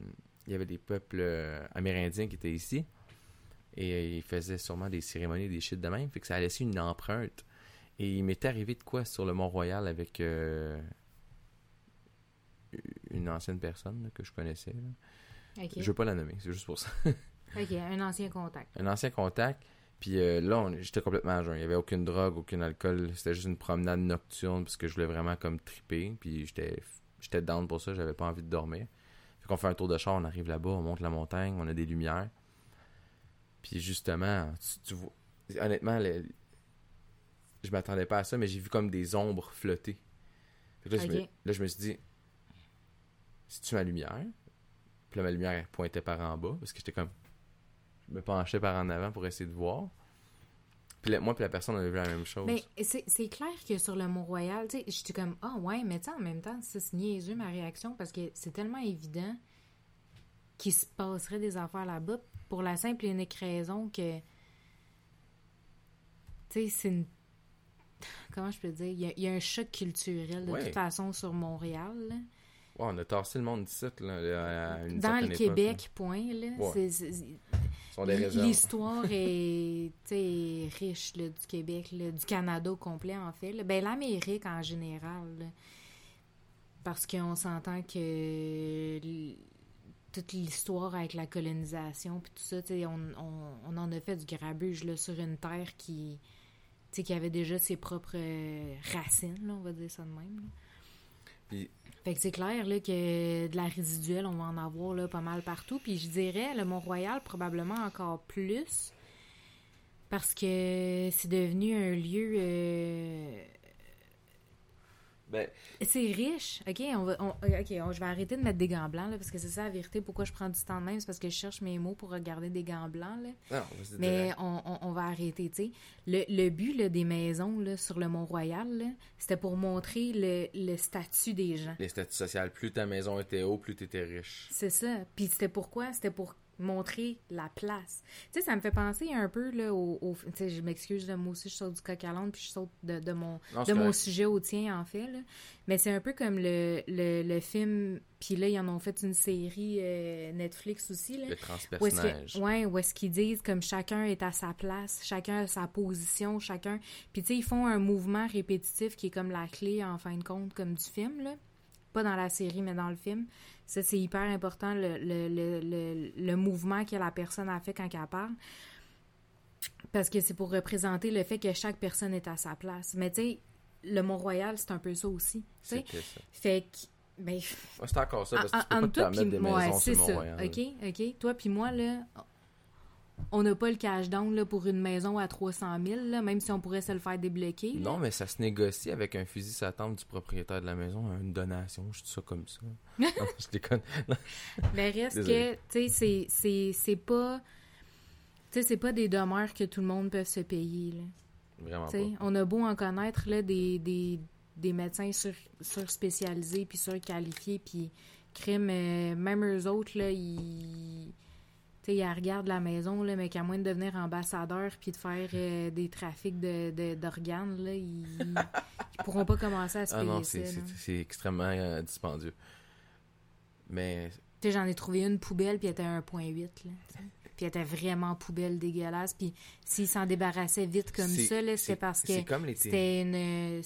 il y avait des peuples euh, amérindiens qui étaient ici. Et euh, ils faisaient sûrement des cérémonies, des shit de même. Fait que ça a laissé une empreinte. Et il m'est arrivé de quoi sur le Mont-Royal avec euh, une ancienne personne là, que je connaissais. là. Ok. Je veux pas la nommer, c'est juste pour ça. Ok, un ancien contact. un ancien contact. Puis euh, là, j'étais complètement à jeun. Il n'y avait aucune drogue, aucun alcool. C'était juste une promenade nocturne parce que je voulais vraiment comme triper. Puis j'étais j'étais down pour ça. J'avais pas envie de dormir. Fait qu'on fait un tour de char, on arrive là-bas, on monte la montagne, on a des lumières. Puis justement, tu, tu vois... Honnêtement, je m'attendais pas à ça, mais j'ai vu comme des ombres flotter. Fait que là, je me, là, je me suis dit, c'est-tu ma lumière? Puis là, ma lumière elle pointait par en bas parce que j'étais comme je me penchais par en avant pour essayer de voir. Puis moi puis la personne on avait vu la même chose. Mais c'est clair que sur le Mont-Royal, tu sais, j'étais comme, ah ouais, mais tu sais, en même temps, c'est niaiseux ma réaction parce que c'est tellement évident qu'il se passerait des affaires là-bas pour la simple et unique raison que. Tu sais, c'est une. Comment je peux dire? Il y a, y a un choc culturel de Ouais. toute façon sur Montréal. là. On a tassé le monde d'ici là, à une Dans le époque, Québec, point. Là. Ouais. L'histoire est riche là, du Québec, là, du Canada au complet en fait. là. Ben, L'Amérique en général. Parce qu'on s'entend que toute l'histoire avec la colonisation puis tout ça, on, on, on en a fait du grabuge là, sur une terre qui, qui avait déjà ses propres racines, là, on va dire ça de même. là. Fait que c'est clair là, que de la résiduelle, on va en avoir là, pas mal partout. Puis je dirais, le Mont-Royal, probablement encore plus. Parce que c'est devenu un lieu. euh, ben, C'est riche. OK, on va, on- ok, on- je vais arrêter de mettre des gants blancs, là, parce que c'est ça la vérité. Pourquoi je prends du temps de même, c'est parce que je cherche mes mots pour regarder des gants blancs. Là. non, Mais on, on- on va arrêter, tu sais. Le, le but là, des maisons là, sur le Mont-Royal, c'était pour montrer le, le statut des gens. Les statuts sociaux, plus ta maison était haut, plus tu étais riche. C'est ça. Puis c'était pourquoi? C'était pour montrer la place. Tu sais, ça me fait penser un peu là, au... au- tu sais, je m'excuse, moi aussi, je saute du coq à l'âne, puis je saute de, de mon, Non, de mon correct. sujet au tien, en fait. Là. Mais c'est un peu comme le, le, le film... Puis là, ils en ont fait une série euh, Netflix aussi, là. Le Où transpersonnage. que, ouais, où est-ce qu'ils disent comme chacun est à sa place, chacun a sa position, chacun. Puis tu sais, ils font un mouvement répétitif qui est comme la clé en fin de compte, comme du film là, pas dans la série mais dans le film. Ça c'est hyper important le, le, le, le, le mouvement que la personne a fait quand elle parle. Parce que c'est pour représenter le fait que chaque personne est à sa place. Mais tu sais, le Mont-Royal, c'est un peu ça aussi. C'était ça. Fait que, ben, c'est encore ça, parce que en- tu peux entre pas te toi puis des moi, maisons c'est sur ça. Mont-Royal. OK, OK. Toi puis moi, là, on n'a pas le cash down là, pour une maison à 300 000, là, même si on pourrait se le faire débloquer. là. Non, mais ça se négocie avec un fusil sur la tempe du propriétaire de la maison, une donation, je dis ça comme ça. non, je déconne. Mais reste Désolé. que, tu sais, c'est- c'est c'est pas... Tu sais, c'est pas des demeures que tout le monde peut se payer, là. Vraiment pas. on a beau en connaître, là, des, des, des médecins sur, surspécialisés puis surqualifiés puis crime, euh, même eux autres, là, ils. Tu sais, ils regardent la maison, là, mais qu'à moins de devenir ambassadeur puis de faire euh, des trafics de- de- d'organes, là, ils, ils pourront pas commencer à se Ah payer non, c'est- extrêmement euh, dispendieux. Mais Tu sais, j'en ai trouvé une poubelle, puis elle était à 1.8, là. Puis elle était vraiment poubelle dégueulasse. Puis s'ils s'en débarrassaient vite comme ça, c'est parce que C'est comme les c'était une...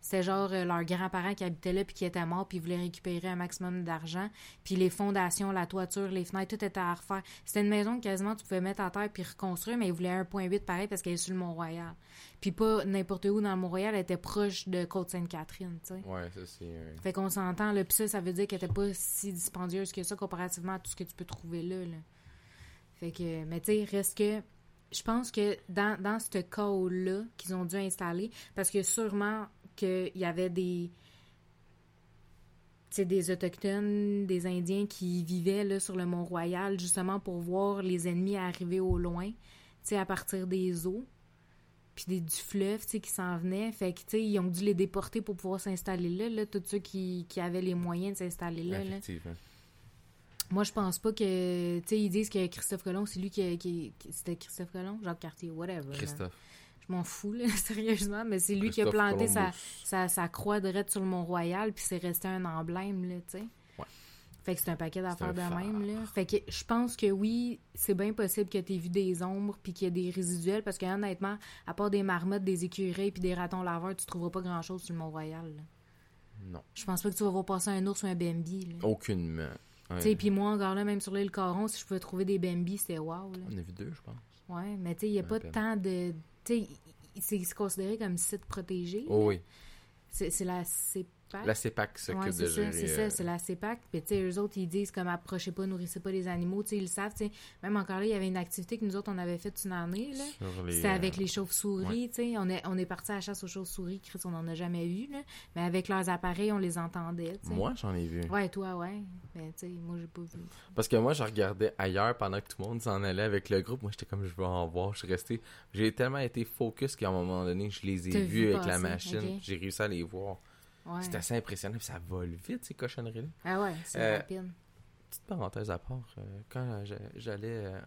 C'était genre euh, leurs grands-parents qui habitaient là puis qui étaient morts puis ils voulaient récupérer un maximum d'argent. Puis les fondations, la toiture, les fenêtres, tout était à refaire. C'était une maison que quasiment tu pouvais mettre à terre puis reconstruire, mais ils voulaient 1.8 pareil parce qu'elle est sur le Mont-Royal. Puis pas n'importe où dans le Mont-Royal, elle était proche de Côte-Sainte-Catherine, tu sais. Ouais, ça c'est. euh, Fait qu'on s'entend, là, pis ça, ça veut dire qu'elle était pas si dispendieuse que ça comparativement à tout ce que tu peux trouver là, là. Fait que, mais tu sais, reste que, je pense que dans, dans ce cas-là qu'ils ont dû installer, parce que sûrement qu'il y avait des, des Autochtones, des Indiens qui vivaient là sur le Mont-Royal, justement pour voir les ennemis arriver au loin, tu sais, à partir des eaux puis des, du fleuve, tu sais, qui s'en venaient. Fait que, tu sais, ils ont dû les déporter pour pouvoir s'installer là, là, tous ceux qui, qui avaient les moyens de s'installer là. Moi, je pense pas que, tu sais, ils disent que Christophe Colomb, c'est lui qui, qui, qui- c'était Christophe Colomb, Jacques Cartier, whatever. là. Je m'en fous, là, sérieusement, mais c'est lui qui a planté sa, Columbus. sa, sa croix droite sur le Mont-Royal, puis c'est resté un emblème, là, tu sais. Ouais. Fait que c'est un paquet d'affaires de même, là. Fait que je pense que oui, c'est bien possible que t'aies vu des ombres puis qu'il y a des résiduels, parce que honnêtement, à part des marmottes, des écureuils puis des ratons laveurs, tu trouveras pas grand-chose sur le Mont-Royal. Non. Je pense pas que tu vas voir passer un ours ou un Bambi, là. Aucunement. Ouais. Tu sais, puis moi, encore là, même sur l'île Caron, si je pouvais trouver des Bambi, c'était wow, là. On a vu deux, je pense. Ouais, mais tu sais, il n'y a pas tant de... Tu sais, c'est considéré comme site protégé. Oh oui. C'est c'est la CEPAC. La CEPAC s'occupe Ouais, de c'est ça, gérer. c'est euh, ça, c'est la CEPAC. Puis, tu sais, eux autres, ils disent comme approchez pas, nourrissez pas les animaux. Tu sais, ils le savent, tu sais. Même encore là, il y avait une activité que nous autres, on avait faite une année, les, C'était avec euh, les chauves-souris, tu sais. On est, on est parti à la chasse aux chauves-souris, Chris, on n'en a jamais vu, là. Mais avec leurs appareils, on les entendait. Moi, j'en ai vu. Ouais, toi, ouais. Mais, tu sais, moi, j'ai pas vu. Parce que moi, je regardais ailleurs pendant que tout le monde s'en allait avec le groupe. Moi, j'étais comme, je veux en voir. Je suis resté. J'ai tellement été focus qu'à un moment donné, je les ai vus vu avec la machine. J'ai réussi à les voir. Ouais. C'est assez impressionnant. Puis ça vole vite, ces cochonneries-là. Ah ouais, c'est Euh, rapide. Petite parenthèse à part. euh, quand j'a- j'allais euh,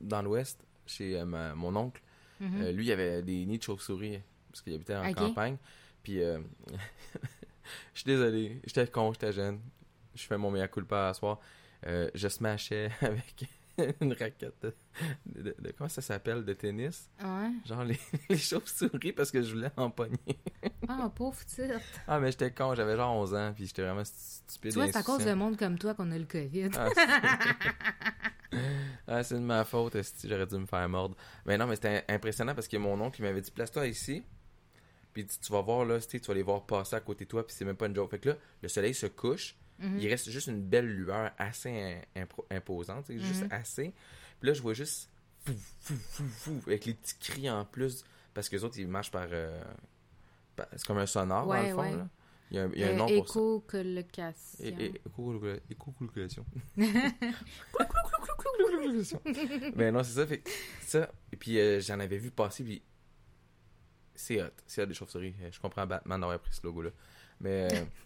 dans l'ouest, chez ma- mon oncle, Mhm. euh, lui, il avait des nids de chauves-souris. Parce qu'il habitait en campagne. Puis, je suis désolé. J'étais con, j'étais jeune. Je fais mon mea culpa à soir. Je smashais avec une raquette de, de- de- comment ça s'appelle? De tennis? Ouais. genre les, les chauves-souris parce que je voulais empoigner Ah, pauvre petite. ah mais j'étais con j'avais genre 11 ans puis j'étais vraiment stupide Tu vois, c'est à cause de monde comme toi qu'on a le COVID. ah, c'est- Ah, c'est de ma faute esti, j'aurais dû me faire mordre. Mais non mais c'était impressionnant parce que mon oncle il m'avait dit place-toi ici puis tu vas voir là tu vas les voir passer à côté de toi puis c'est même pas une joke. Fait que là le soleil se couche Mhm. il reste juste une belle lueur assez impro- imposante, tu sais, juste Mhm. assez. Puis là, je vois juste fou, fou, fou, fou, avec les petits cris en plus, parce que les autres, ils marchent par... euh, par- c'est comme un sonore, dans Ouais, le fond, ouais. là. Il y a un, il y a un Euh, nom pour ça. Éco-colocation. Ben non, c'est ça. Fait ça. Et puis, euh, j'en avais vu passer, puis c'est hot. C'est hot des chauves-souris. Euh, Je comprends Batman d'avoir pris ce logo-là. Mais...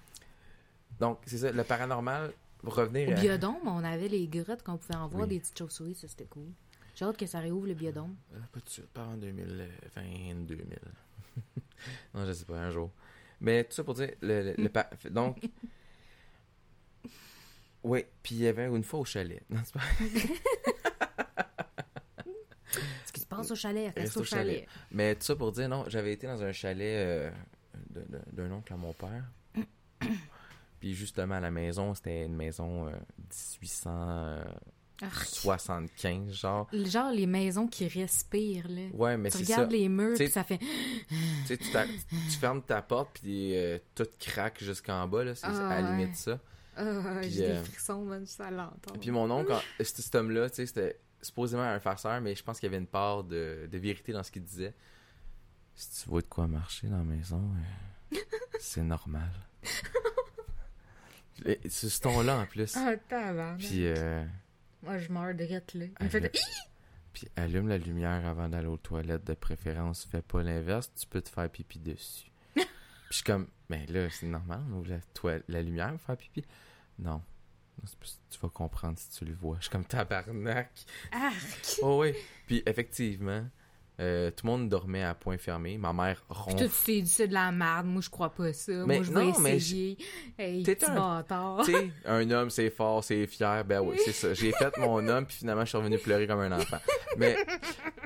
donc, c'est ça. Le paranormal, pour revenir... Au à- biodôme, on avait les grottes qu'on pouvait en voir Oui. des petites chauves-souris, ça c'était cool. J'ai hâte que ça réouvre le biodôme. Euh, pas de suite, pas en 2022 000. non, je sais pas, un jour. Mais tout ça pour dire, le, le- le pa- donc... Oui, puis il y avait une fois au chalet. Non, c'est pas... Ce qui se passe au chalet, reste, au au chalet. Mais tout ça pour dire, non, j'avais été dans un chalet euh, d'un oncle à mon père. Puis justement, à la maison, c'était une maison euh, 1875, Ah, genre. Genre les maisons qui respirent, là. Ouais, mais tu c'est ça. regardes les murs, puis ça fait... Tu sais, tu, tu fermes ta porte, puis euh, tout craque jusqu'en bas, là. C'est Ah, à la limite ouais. ça. Ah, Puis, j'ai euh, des frissons, même, juste à l'entendre. Puis mon oncle, cet homme-là, tu sais, c'était supposément un farceur, mais je pense qu'il y avait une part de, de vérité dans ce qu'il disait. Si tu vois de quoi marcher dans la maison, euh, c'est normal. C'est ce ton-là en plus. Ah, tabarnak. Puis, euh, Moi, je meurs de là. Il fait puis allume la lumière avant d'aller aux toilettes de préférence. Fais pas l'inverse, tu peux te faire pipi dessus. Puis je suis comme, mais là, c'est normal, on ouvre la, lumière pour faire pipi? Non. tu vas comprendre si tu le vois. Je suis comme tabarnak. Arc! Oh oui. Puis effectivement, euh, tout le monde dormait à point fermé. Ma mère Puis ronfle. toi, tu t'es dit c'est de la merde. Moi, je crois pas ça. Mais Moi, je vais non, mais essayer. Hey, T'es un- bâtard. Un homme, c'est fort, c'est fier. Ben oui, c'est ça. J'ai fait mon homme, puis finalement, je suis revenu pleurer comme un enfant. Mais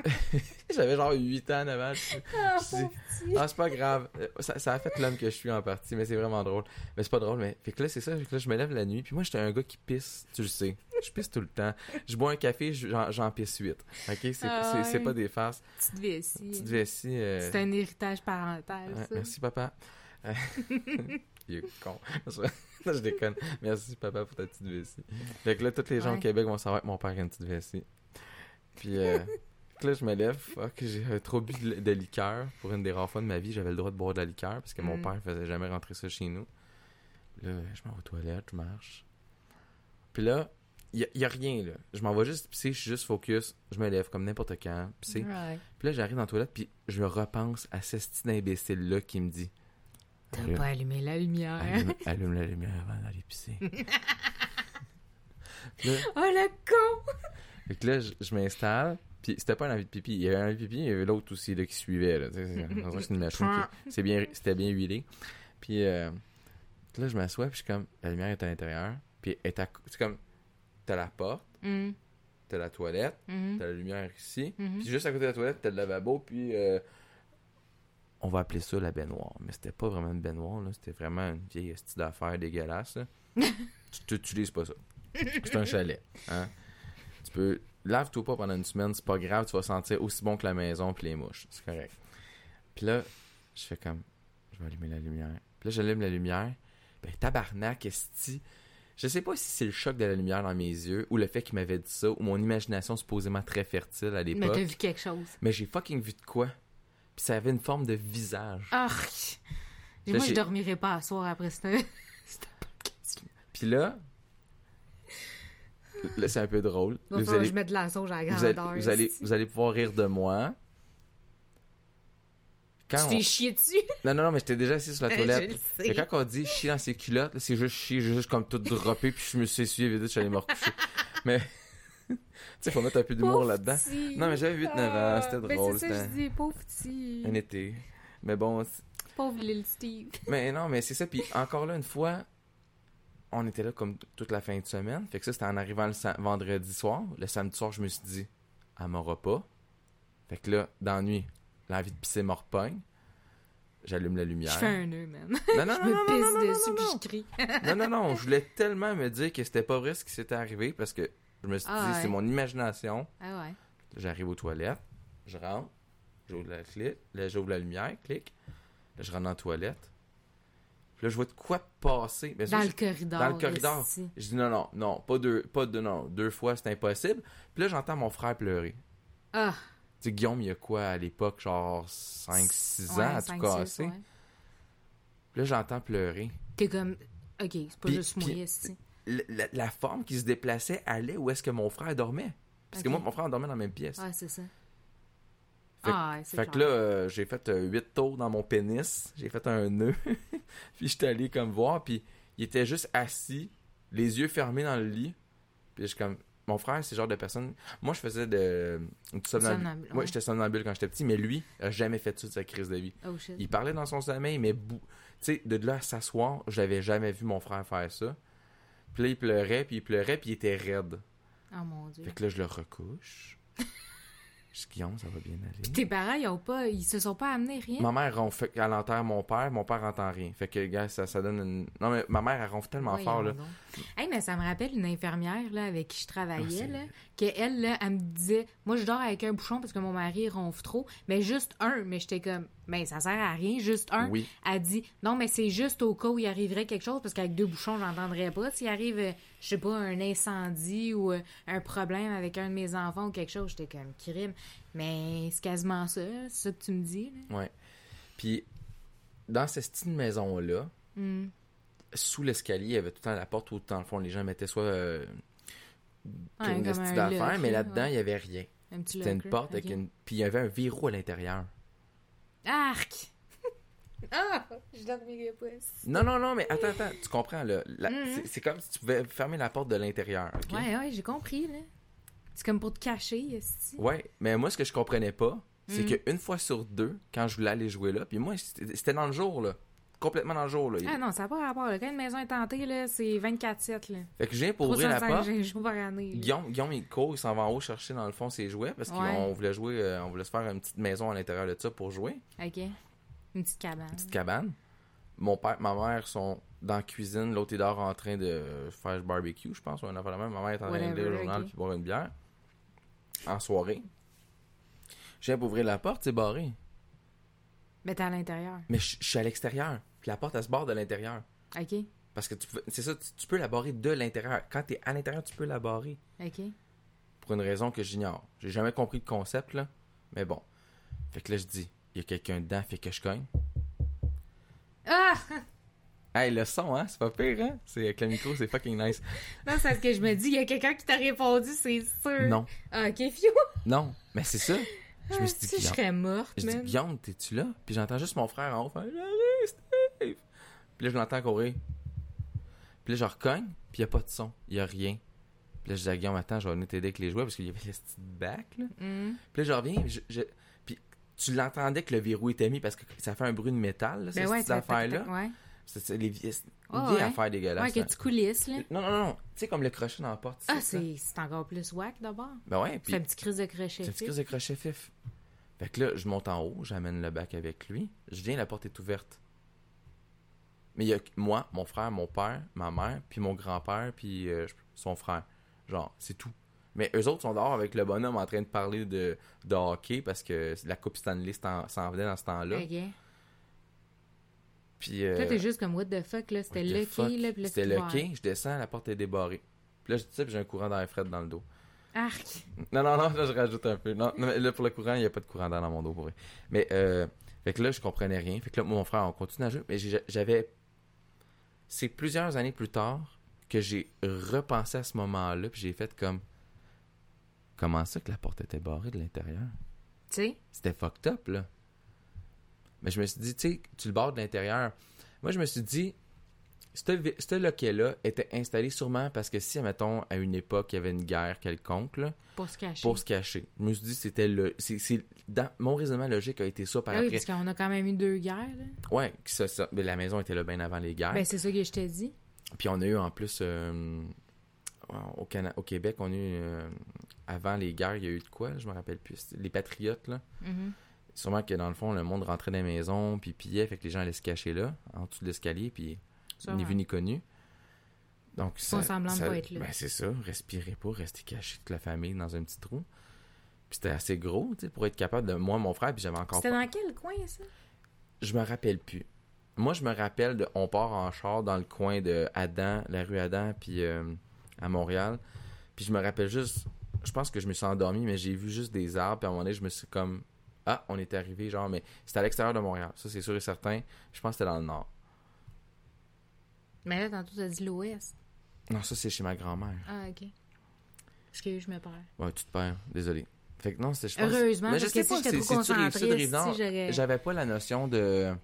j'avais genre 8 ans avant. Je, Ah, je ah, c'est pas grave. Euh, Ça, ça a fait l'homme que je suis en partie, mais c'est vraiment drôle. Mais c'est pas drôle, mais. Fait que là, c'est ça. Fait que là, je me lève la nuit, puis moi, j'étais un gars qui pisse, tu le sais. Je pisse tout le temps. Je bois un café, je- j'en pisse 8. Ok? C'est Ah ouais. pas des farces. Petite vessie. Petite vessie. euh, C'est un héritage parental, ça. merci papa. Euh, Il est con. je déconne. Merci papa pour ta petite vessie. Fait que là, tous les gens au. Québec vont savoir que mon père a une petite vessie. Puis euh, là, je me lève. Fuck, j'ai trop bu de, de liqueur. Pour une des rares fois de ma vie, j'avais le droit de boire de la liqueur parce que mon Mm. père faisait jamais rentrer ça chez nous. Là, je m'en vais aux toilettes, je marche. Puis là, il y, a rien là. Je m'en vais juste pisser, je suis juste focus. Je me lève comme n'importe quand. Pisser. Ouais. Puis là, j'arrive dans la toilette, puis je repense à ce style imbécile-là qui me dit T'as pas allumé la lumière. allume, allume la lumière avant d'aller pisser. Là, Oh, le con! fait que là, je, je m'installe, puis c'était pas un envie de pipi. Il y avait un envie de pipi, il y avait l'autre aussi là, qui suivait. Là, c'est- une machine qui c'est bien, c'était bien huilé. Puis euh, là, je m'assois, puis je suis comme la lumière est à l'intérieur, puis est à- c'est comme t'as la porte, Hum, t'as la toilette, hum. t'as la lumière ici, Mhm. puis juste à côté de la toilette, t'as le lavabo, puis euh, on va appeler ça la baignoire. Mais c'était pas vraiment une baignoire, là. C'était vraiment une vieille style d'affaires dégueulasse, là. tu n'utilises pas ça. C'est un chalet, hein. Tu peux... Lave-toi pas pendant une semaine, c'est pas grave, tu vas sentir aussi bon que la maison puis les mouches. C'est correct. Puis là, je fais comme... Je vais allumer la lumière. Puis là, j'allume la lumière. Ben, tabarnak, esti... Je sais pas si c'est le choc de la lumière dans mes yeux ou le fait qu'il m'avait dit ça ou mon imagination supposément très fertile à Mais l'époque. t'as vu quelque chose. Mais j'ai fucking vu de quoi. Puis ça avait une forme de visage. Là, Moi, je dormirai pas à soir après cette... Puis là c'est un peu drôle. Va Vous allez, je mette de la sauge à la vous, allez, vous, allez, vous allez pouvoir rire de moi. Quand Tu on- t'es chié dessus? Non, non, non, mais j'étais déjà assis sur la toilette. sais. quand on dit chier dans ses culottes, c'est juste chier, juste comme tout droppé, puis je me suis essuyé vite, je suis allé me recoucher. mais, tu sais, faut mettre un peu d'humour là-dedans. Non, mais j'avais 8-9 ans, c'était Ah, ben, drôle, c'est ça, je dis, pauvre petit. un été. Mais bon, Pauvre Lil Steve. Mais non, mais c'est ça. Puis encore là, une fois, on était là comme toute la fin de semaine. Fait que ça, c'était en arrivant le vendredi soir. Le samedi soir, je me suis dit, elle m'aura pas. Fait que là, dans la nuit, l'envie de pisser me repogne. J'allume la Je lumière. fais un nœud, man. Non, non, Je non, me non, pisse non, non, dessus non, puis non. je crie. Non, non, non, je voulais tellement me dire que c'était pas vrai ce qui s'était arrivé parce que je me suis Ah dit, ouais. c'est mon imagination. Ah ouais. J'arrive aux toilettes, je rentre, j'ouvre la clé, là j'ouvre la lumière, clic. Là, je rentre dans la toilette. Puis là, je vois de quoi passer. Mais ça, Dans je- le corridor. dans le corridor. Je dis non, non, non, pas deux, pas deux, non, deux fois, c'est impossible. Puis là, j'entends mon frère pleurer. Ah. Tu sais, Guillaume, il y a quoi à l'époque, genre 5-6 ans à tout casser. ouais. Puis là, j'entends pleurer. T'es comme. Ok, c'est pas juste moi. Le- La, la forme qui se déplaçait allait où est-ce que mon frère dormait? Parce que moi, mon frère dormait dans la même pièce. Ouais, c'est ça. Fait ah, ouais, Fait que clair. là, euh, j'ai fait euh, huit tours dans mon pénis. J'ai fait un nœud. puis j'étais allé comme voir. Puis il était juste assis, les yeux fermés dans le lit. Puis je suis comme... Mon frère, c'est le genre de personne... Moi, je faisais de... du somnambule. Somnambule, Moi, ouais. j'étais somnambule quand j'étais petit. Mais lui, il a jamais fait ça de sa crise de vie. Oh shit. Il parlait dans son sommeil, mais... bou- Tu sais, de là à s'asseoir, je l'avais jamais vu mon frère faire ça. Puis là, il pleurait, puis il pleurait, puis il était raide. Oh mon dieu. Fait que là, je le recouche. Guillaume, ça va bien aller. Puis tes parents, ils ont pas. Ils se sont pas amenés rien? Ma mère ronfle, qu'elle enterre mon père, mon père entend rien. Fait que, gars, ça, ça donne une... Non, mais ma mère, elle ronfle tellement Voyons fort, là. donc. Hey, mais ça me rappelle une infirmière là, avec qui je Ah, travaillais, c'est- là, qu'elle, là, elle me disait Moi, je dors avec un bouchon parce que mon mari ronfle trop, mais juste un. Mais j'étais comme Ben, ça sert à rien, juste un. Oui. Elle dit Non, mais c'est juste au cas où il arriverait quelque chose parce qu'avec deux bouchons, j'entendrais pas. S'il arrive, euh, je sais pas, un incendie ou euh, un problème avec un de mes enfants ou quelque chose, j'étais comme crime. Mais c'est quasiment ça, c'est ça que tu me dis, là. Ouais. Puis, dans cette style maison-là, Hmm. sous l'escalier, il y avait tout le temps la porte où, dans le fond, les gens mettaient soit euh, Ouais, une d'affaires, mais là, là-dedans, ouais. il y avait rien. Un C'était une porte avec une... Puis il y avait un verrou à l'intérieur. Arc! ah! Je pas. si- Non, non, non, mais attends, attends, tu comprends, là. La- Mhm. c'est- C'est comme si tu pouvais fermer la porte de l'intérieur, OK? Ouais, ouais, j'ai compris, là. C'est comme pour te cacher, esti. Ouais, mais moi, ce que je comprenais pas, c'est Mhm. qu'une fois sur deux, quand je voulais aller jouer là, puis moi, c'était dans le jour, là. Complètement dans le jour, là. Ah non, ça n'a pas rapport. là. Quand une maison est tentée, là, c'est 24-7, là. Fait que je viens pour ouvrir la 365 porte. jours par année. Guillaume, Guillaume, il court, il s'en va en haut chercher dans le fond ses jouets parce qu'on Ouais. voulait jouer, euh, on voulait se faire une petite maison à l'intérieur de ça pour jouer, OK. Une petite cabane. une petite cabane. Mon père, ma mère sont dans la cuisine, l'autre est dehors en train de faire le barbecue, je pense, ou un affaire même. Ma mère est en train de lire le journal puis boire une bière en soirée. Je viens pour ouvrir la porte, c'est barré. Mais t'es à l'intérieur. Mais je suis à l'extérieur, puis la porte elle se barre de l'intérieur. OK. Parce que tu peux- c'est ça, tu, tu peux la barrer de l'intérieur. Quand t'es à l'intérieur, tu peux la barrer. OK. pour une raison que j'ignore. J'ai jamais compris le concept, là. Mais bon. Fait que là, je dis, il y a quelqu'un dedans, fait que je cogne. Ah! Hey, le son, hein? C'est pas pire, hein? C'est avec le micro, c'est fucking nice. Non, c'est ce que je me dis. Il y a quelqu'un qui t'a répondu, c'est sûr. Non. Ah, OK, fiou. Non. Mais c'est ça. Je me suis dit, si je serais morte, Je dis. Guillaume, t'es-tu là? Puis j'entends juste mon frère en haut J'arrive! Puis là, je l'entends courir. Puis là, je recogne, puis il y a pas de son. Il y a rien. Puis là, je dis à Guillaume, attends, je vais venir t'aider avec les jouets parce qu'il y avait le petit bac, là. Hum. Puis là, je reviens, je, je- puis tu l'entendais que le verrou était mis parce que ça fait un bruit de métal, là, Ben ouais, petite fait- affaire-là. Ouais. C'est les vieilles, vieille ouais. affaire dégueulasse. Ouais, que tu coulisses, là. Non, non, non, non. Tu sais, comme le crochet dans la porte. Ah, c'est c'est encore plus whack, d'abord. Ben ouais, puis C'est un petit crise de crochet. c'est un petit crise de crochet fif. Fait que là, je monte en haut, j'amène le bac avec lui. Je viens, la porte est ouverte. Mais il y a moi, mon frère, mon père, ma mère, puis mon grand-père, puis euh, son frère. Genre, c'est tout. Mais eux autres sont dehors avec le bonhomme en train de parler de, de hockey parce que la Coupe Stanley s'en venait dans ce temps-là. Puis, euh, Toi, t'es juste comme, what the fuck, là. C'était fuck? là. Puis C'était lucky, je descends, la porte est débarrée. Puis là, je dis ça, puis j'ai un courant d'air frais dans le dos. Arc. Non, non, non, là, je rajoute un peu. Non, non, mais là, pour le courant, il n'y a pas de courant d'air dans mon dos, pour vrai. Mais, euh, fait que là, je comprenais rien. Fait que là, moi, mon frère, on continue à jouer. Mais j'avais. C'est plusieurs années plus tard que j'ai repensé à ce moment-là, puis j'ai fait comme. Comment ça que la porte était barrée de l'intérieur? Tu sais? C'était fucked up, là. Mais je me suis dit, tu sais, tu le barres de l'intérieur. Moi, je me suis dit, ce loquet-là était installé sûrement parce que si, mettons, à une époque, il y avait une guerre quelconque, là, Pour se cacher. pour se cacher. Je me suis dit, c'était le. dans, mon raisonnement logique a été ça par Ah oui, après. parce qu'on a quand même eu deux guerres, là. Ouais, que ça, ça- mais la maison était là bien avant les guerres. Ben, c'est ça que je t'ai dit. Puis on a eu en plus. euh, au, Cana- au Québec, on a eu. euh, avant les guerres, il y a eu de quoi, je me rappelle plus. Les patriotes, là. Mhm. Sûrement que dans le fond, le monde rentrait dans les maisons, puis pillait, fait que les gens allaient se cacher là, en dessous de l'escalier, puis Ça, ni ouais. vu ni connu. Donc, Font semblant de ça- pas être là. Ben, c'est ça, respirer pas, rester caché toute la famille dans un petit trou. Puis c'était assez gros, tu sais, pour être capable de. Moi, mon frère, puis j'avais encore C'était pas- dans quel coin, ça? Je me rappelle plus. Moi, je me rappelle de. On part en char dans le coin de Adam, la rue Adam, puis euh, à Montréal. Puis je me rappelle juste. Je pense que je me suis endormi, mais j'ai vu juste des arbres, puis à un moment donné, je me suis comme. Ah, on est arrivé, genre, mais c'était à l'extérieur de Montréal. Ça, c'est sûr et certain. Je pense que c'était dans le nord. Mais là, tantôt, t'as dit l'Ouest. Non, ça, c'est chez ma grand-mère. Ah, OK. Excuse, je me perds. Ouais, tu te perds. Désolé. Fait que non, je pense- Heureusement, Mais je parce sais que pas, si j'étais c'est- trop concentrée, si. J'avais pas la notion de.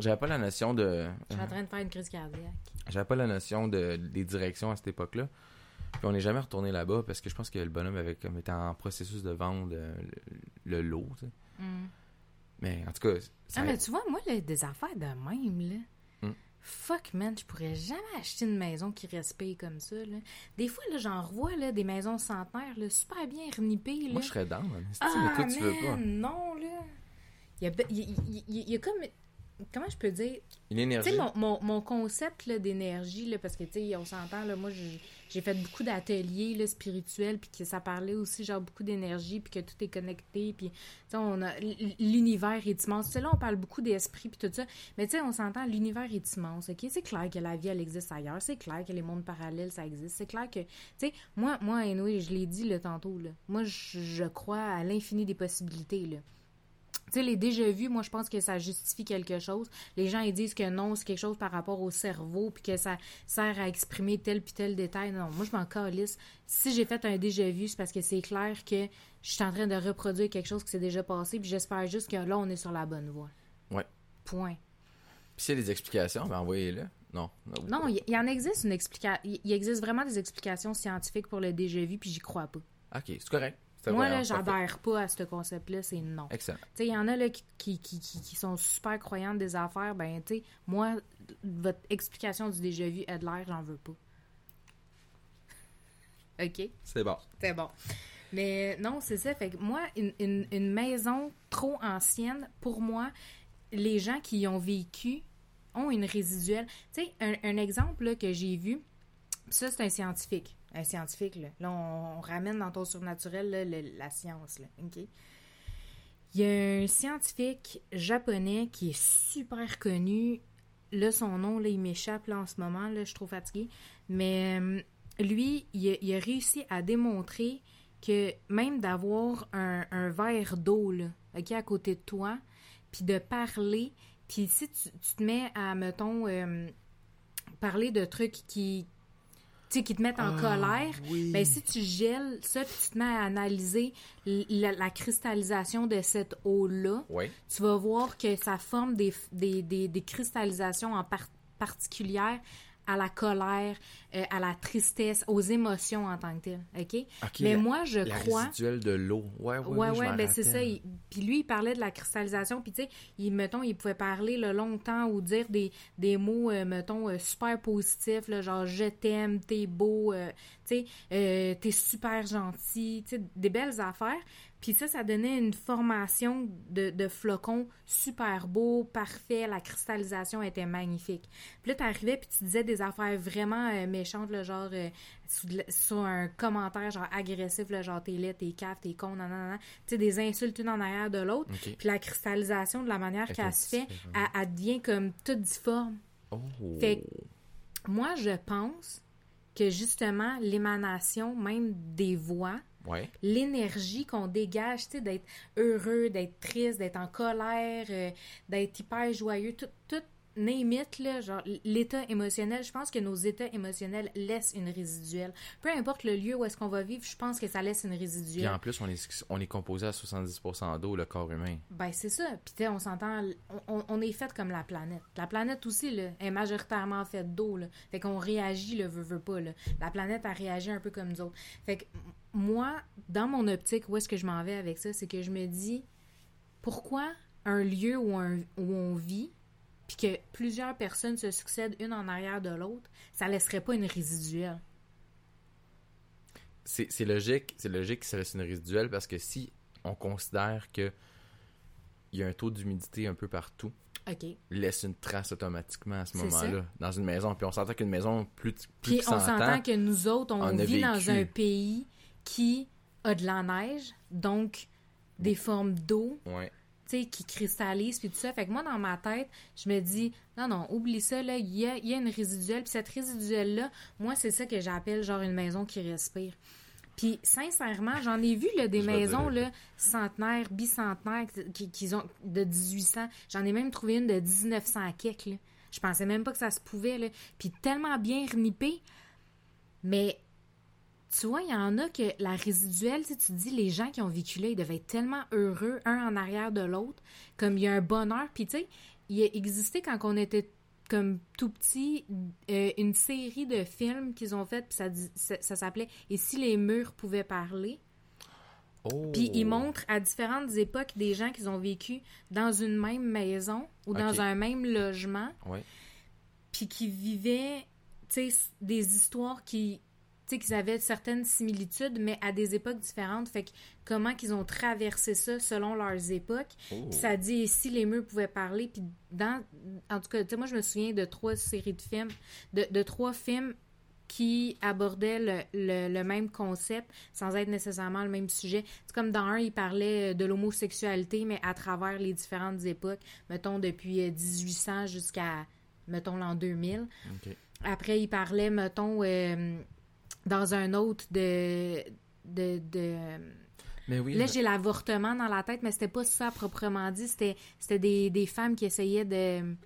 J'avais pas la notion de. Je suis en train de faire une crise cardiaque. J'avais pas la notion de, des directions à cette époque-là. Puis on n'est jamais retourné là-bas parce que je pense que le bonhomme avait comme été en processus de vendre euh, le, le lot. tu sais. Mm. Mais en tout cas, ça- Ah, mais tu vois, moi, là, des affaires de même, là. Fuck, man, je pourrais jamais acheter une maison qui respire comme ça, là. Des fois, là, j'en revois, là, des maisons centenaires, là, super bien renippées, là. moi je serais hein. Si ah, mais toi tu veux pas. man, non, là. Il y a, il y a- il y a- il y a comme... Comment je peux dire? Une Tu sais, mon, mon, mon concept là, d'énergie, là, parce que, tu sais, on s'entend, là, moi, j'ai fait beaucoup d'ateliers spirituels, puis que ça parlait aussi, genre, beaucoup d'énergie, puis que tout est connecté, puis, tu sais, on a... L'univers est immense. Là, on parle beaucoup d'esprit, puis tout ça, mais, tu sais, on s'entend, l'univers est immense, OK? C'est clair que la vie, elle existe ailleurs, c'est clair que les mondes parallèles, ça existe, c'est clair que, tu sais, moi, moi, anyway, je l'ai dit, là, tantôt, là, moi, je, je crois à l'infini des possibilités, là. Tu sais, les déjà vus, moi, je pense que ça justifie quelque chose. Les gens, ils disent que non, c'est quelque chose par rapport au cerveau, puis que ça sert à exprimer tel puis tel détail. Non, moi, je m'en calisse. Si j'ai fait un déjà vu, c'est parce que c'est clair que je suis en train de reproduire quelque chose qui s'est déjà passé, puis j'espère juste que là, on est sur la bonne voie. Ouais. Point. Puis s'il y a des explications, ben envoyez-le. Non. Non, il y, en existe une explication. Il existe vraiment des explications scientifiques pour le déjà vu, puis j'y crois pas. OK, c'est correct. Moi, là, j'adhère pas à ce concept-là, c'est non. Excellent. Tu sais, il y en a là, qui, qui, qui, qui, sont super croyantes des affaires. Ben, tu sais, moi, votre explication du déjà vu est de l'air, j'en veux pas. OK? C'est bon. C'est bon. Mais non, c'est ça. Fait que moi, une, une, une, maison trop ancienne, pour moi, les gens qui y ont vécu ont une résiduelle. Tu sais, un, un, exemple là, que j'ai vu, ça, c'est un scientifique. Un scientifique, là. là on, ramène dans ton surnaturel là, la science, là. OK? Il y a un scientifique japonais qui est super connu. Là, son nom, là, il m'échappe en ce moment. Là, je suis trop fatiguée. Mais euh, lui, il a, réussi à démontrer que même d'avoir un, verre d'eau OK, à côté de toi, puis de parler, puis si tu, tu, te mets à, mettons, euh, parler de trucs qui, tu sais, qui te mettent en ah, colère, oui. ben si tu gèles ça, puis tu te mets à analyser la, la cristallisation de cette eau-là, oui. tu vas voir que ça forme des, des, des, des cristallisations en par particulières à la colère, euh, à la tristesse, aux émotions en tant que telles, OK? okay Mais la, moi, je la crois... résiduelle de l'eau. Ouais, ouais, ouais, oui, ouais ben c'est ça. Il... Puis lui, il parlait de la cristallisation, puis tu sais, il, mettons, il pouvait parler là, longtemps ou dire des, des mots, euh, mettons, euh, super positifs, là, genre « je t'aime »,« t'es beau euh, », tu sais, euh, « t'es super gentil », tu sais, des belles affaires. Puis ça, ça donnait une formation de, de flocons super beau, parfait. La cristallisation était magnifique. Puis là, t'arrivais puis tu disais des affaires vraiment euh, méchantes, là, genre euh, sur, sur, un commentaire genre agressif, là, genre t'es laid, t'es cave, t'es con, nan, nan, nan. Tu sais, des insultes une en arrière de l'autre. Okay. Puis la cristallisation, de la manière qu'elle se fait, elle, elle, devient comme toute difforme. Oh. Fait que moi, je pense que justement, l'émanation même des voix, Ouais. l'énergie qu'on dégage, tu sais, d'être heureux, d'être triste, d'être en colère, euh, d'être hyper joyeux, tout, tout là, genre l'état émotionnel, je pense que nos états émotionnels laissent une résiduelle. Peu importe le lieu où est-ce qu'on va vivre, je pense que ça laisse une résiduelle. Puis en plus, on est, on est composé à 70% d'eau, le corps humain. Ben c'est ça. Puis tu sais, on s'entend, on, on, est fait comme la planète. La planète aussi, là, est majoritairement faite d'eau, là. Fait qu'on réagit, le veut, veut pas, là. La planète a réagi un peu comme nous autres. Fait que moi, dans mon optique, où est-ce que je m'en vais avec ça, c'est que je me dis, pourquoi un lieu où, un, où on vit, puis que plusieurs personnes se succèdent une en arrière de l'autre, ça laisserait pas une résiduelle? C'est logique, c'est logique que ça laisse une résiduelle parce que si on considère que il y a un taux d'humidité un peu partout, okay. laisse une trace automatiquement à ce moment-là dans une maison. Puis on s'entend qu'une maison plus, plus Puis on s'entend que nous autres, on, on vit dans un pays qui a de la neige, donc des formes d'eau, ouais. tu sais, qui cristallisent, puis tout ça. Fait que moi, dans ma tête, je me dis, non, non, oublie ça, là, il y a, y a, une résiduelle, puis cette résiduelle-là, moi, c'est ça que j'appelle genre une maison qui respire. Puis, sincèrement, j'en ai vu là, des je maisons là, centenaires, bicentenaires qui, qui, ont de 1800. J'en ai même trouvé une de 1900 quelques. Là. Je pensais même pas que ça se pouvait. Là. Puis, tellement bien renippé. Mais tu vois, il y en a que la résiduelle, tu, sais, tu dis, les gens qui ont vécu là, ils devaient être tellement heureux, un en arrière de l'autre, comme il y a un bonheur. Puis, tu sais, il a existé quand on était comme tout petit, euh, une série de films qu'ils ont fait, puis ça, ça, ça s'appelait Et si les murs pouvaient parler. Oh. Puis ils montrent à différentes époques des gens qui ont vécu dans une même maison ou dans un même logement. Ouais. Puis qui vivaient, tu sais, des histoires qui sais, qu'ils avaient certaines similitudes, mais à des époques différentes. Fait que comment qu'ils ont traversé ça selon leurs époques. Oh. Puis ça dit si les murs pouvaient parler. Puis dans, en tout cas, tu sais, moi, je me souviens de trois séries de films, de, de trois films qui abordaient le, le, le, même concept sans être nécessairement le même sujet. C'est comme dans un, il parlait de l'homosexualité, mais à travers les différentes époques, mettons depuis 1800 jusqu'à, mettons, l'an 2000. Okay. Après, il parlait, mettons... Euh, dans un autre de. de, de mais oui, là, j'ai l'avortement dans la tête, mais c'était pas ça proprement dit. C'était, c'était des, des femmes qui essayaient de.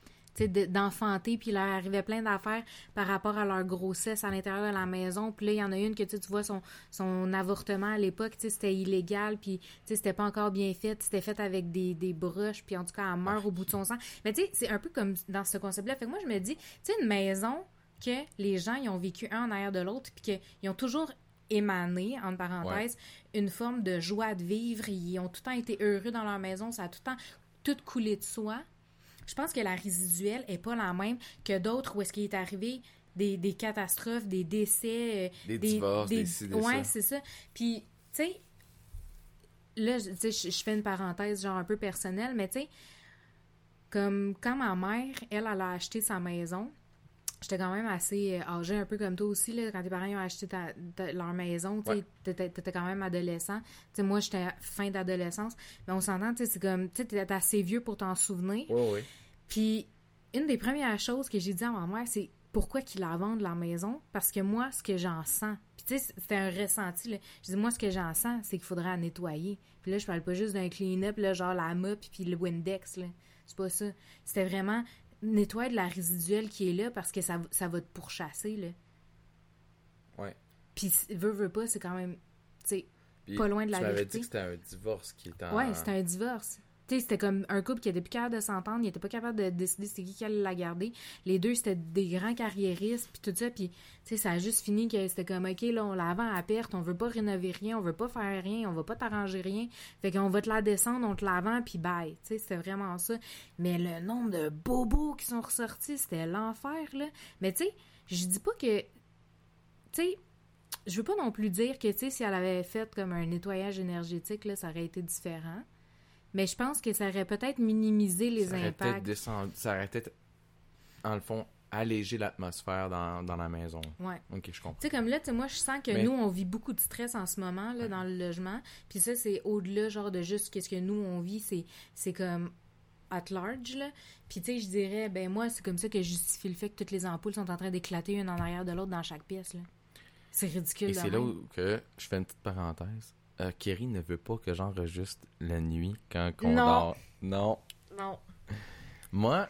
D'enfanter, puis il leur arrivait plein d'affaires par rapport à leur grossesse à l'intérieur de la maison. Puis là, il y en a une que tu vois, son, son avortement à l'époque, tu sais, c'était illégal, puis tu sais, c'était pas encore bien fait, c'était fait avec des, des broches, puis en tout cas, elle meurt au bout de son sang. Mais tu sais, c'est un peu comme dans ce concept-là. Fait que moi, je me dis, tu sais, une maison que les gens, ils ont vécu un en arrière de l'autre, puis qu'ils ont toujours émané, entre parenthèses, une forme de joie de vivre. Ils ont tout le temps été heureux dans leur maison. Ça a tout le temps tout coulé de soi. Je pense que la résiduelle est pas la même que d'autres où est-ce qu'il est arrivé des, des catastrophes, des décès, euh, Des divorces, des des ouais, c'est ça. Puis, tu sais, là, je je fais une parenthèse genre un peu personnelle, mais tu sais, comme quand ma mère, elle, elle a acheté sa maison, j'étais quand même assez euh, âgée, un peu comme toi aussi, là, quand tes parents ont acheté ta- ta- leur maison, tu t'étais quand même adolescent. Moi, j'étais fin d'adolescence, mais on s'entend, c'est comme, tu assez vieux pour t'en souvenir. Oui, oui. Puis, une des premières choses que j'ai dit à ma mère, c'est pourquoi qu'ils la vendent la maison? Parce que moi, ce que j'en sens, puis tu sais, c'était un ressenti, là. Je dis, moi, ce que j'en sens, c'est qu'il faudrait la nettoyer. Puis là, je parle pas juste d'un clean-up, là, genre la mop puis le Windex, là. C'est pas ça. C'était vraiment nettoyer de la résiduelle qui est là parce que ça, ça va te pourchasser, là. Ouais. Puis, veut, veut pas, c'est quand même, tu sais, Pas loin de la tu m'avais vérité. dit que c'était un divorce qui était en... Ouais, c'était un divorce. C'était comme un couple qui était plus capable de s'entendre, il était pas capable de décider c'est qui qui allait la garder. Les deux, c'était des grands carriéristes, puis tout ça, puis tu sais, ça a juste fini que c'était comme, OK, là, on la vend à perte, on veut pas rénover rien, on veut pas faire rien, on va pas t'arranger rien, fait qu'on va te la descendre, on te la vend, puis bye. Tu sais, c'était vraiment ça. Mais le nombre de bobos qui sont ressortis, c'était l'enfer, là. Mais tu sais, je dis pas que... Tu sais, je veux pas non plus dire que, tu sais, si elle avait fait comme un nettoyage énergétique, là, ça aurait été différent. Mais je pense que ça aurait peut-être minimisé les ça aurait peut-être impacts. descendu... Ça aurait peut-être, en le fond, allégé l'atmosphère dans, dans la maison. Ouais. Ok, je comprends. Tu sais, comme là, tu moi, je sens que Mais- nous, on vit beaucoup de stress en ce moment, là, dans le logement. Puis ça, c'est au-delà, genre, de juste qu'est-ce que nous, on vit. C'est, c'est comme at large, là. Puis, tu sais, je dirais, ben moi, c'est comme ça que je justifie le fait que toutes les ampoules sont en train d'éclater une en arrière de l'autre dans chaque pièce, là. C'est ridicule, Et c'est là où que je fais une petite parenthèse. Euh, Kerry ne veut pas que j'enregistre la nuit quand on Non. dort. Non. Non. Moi,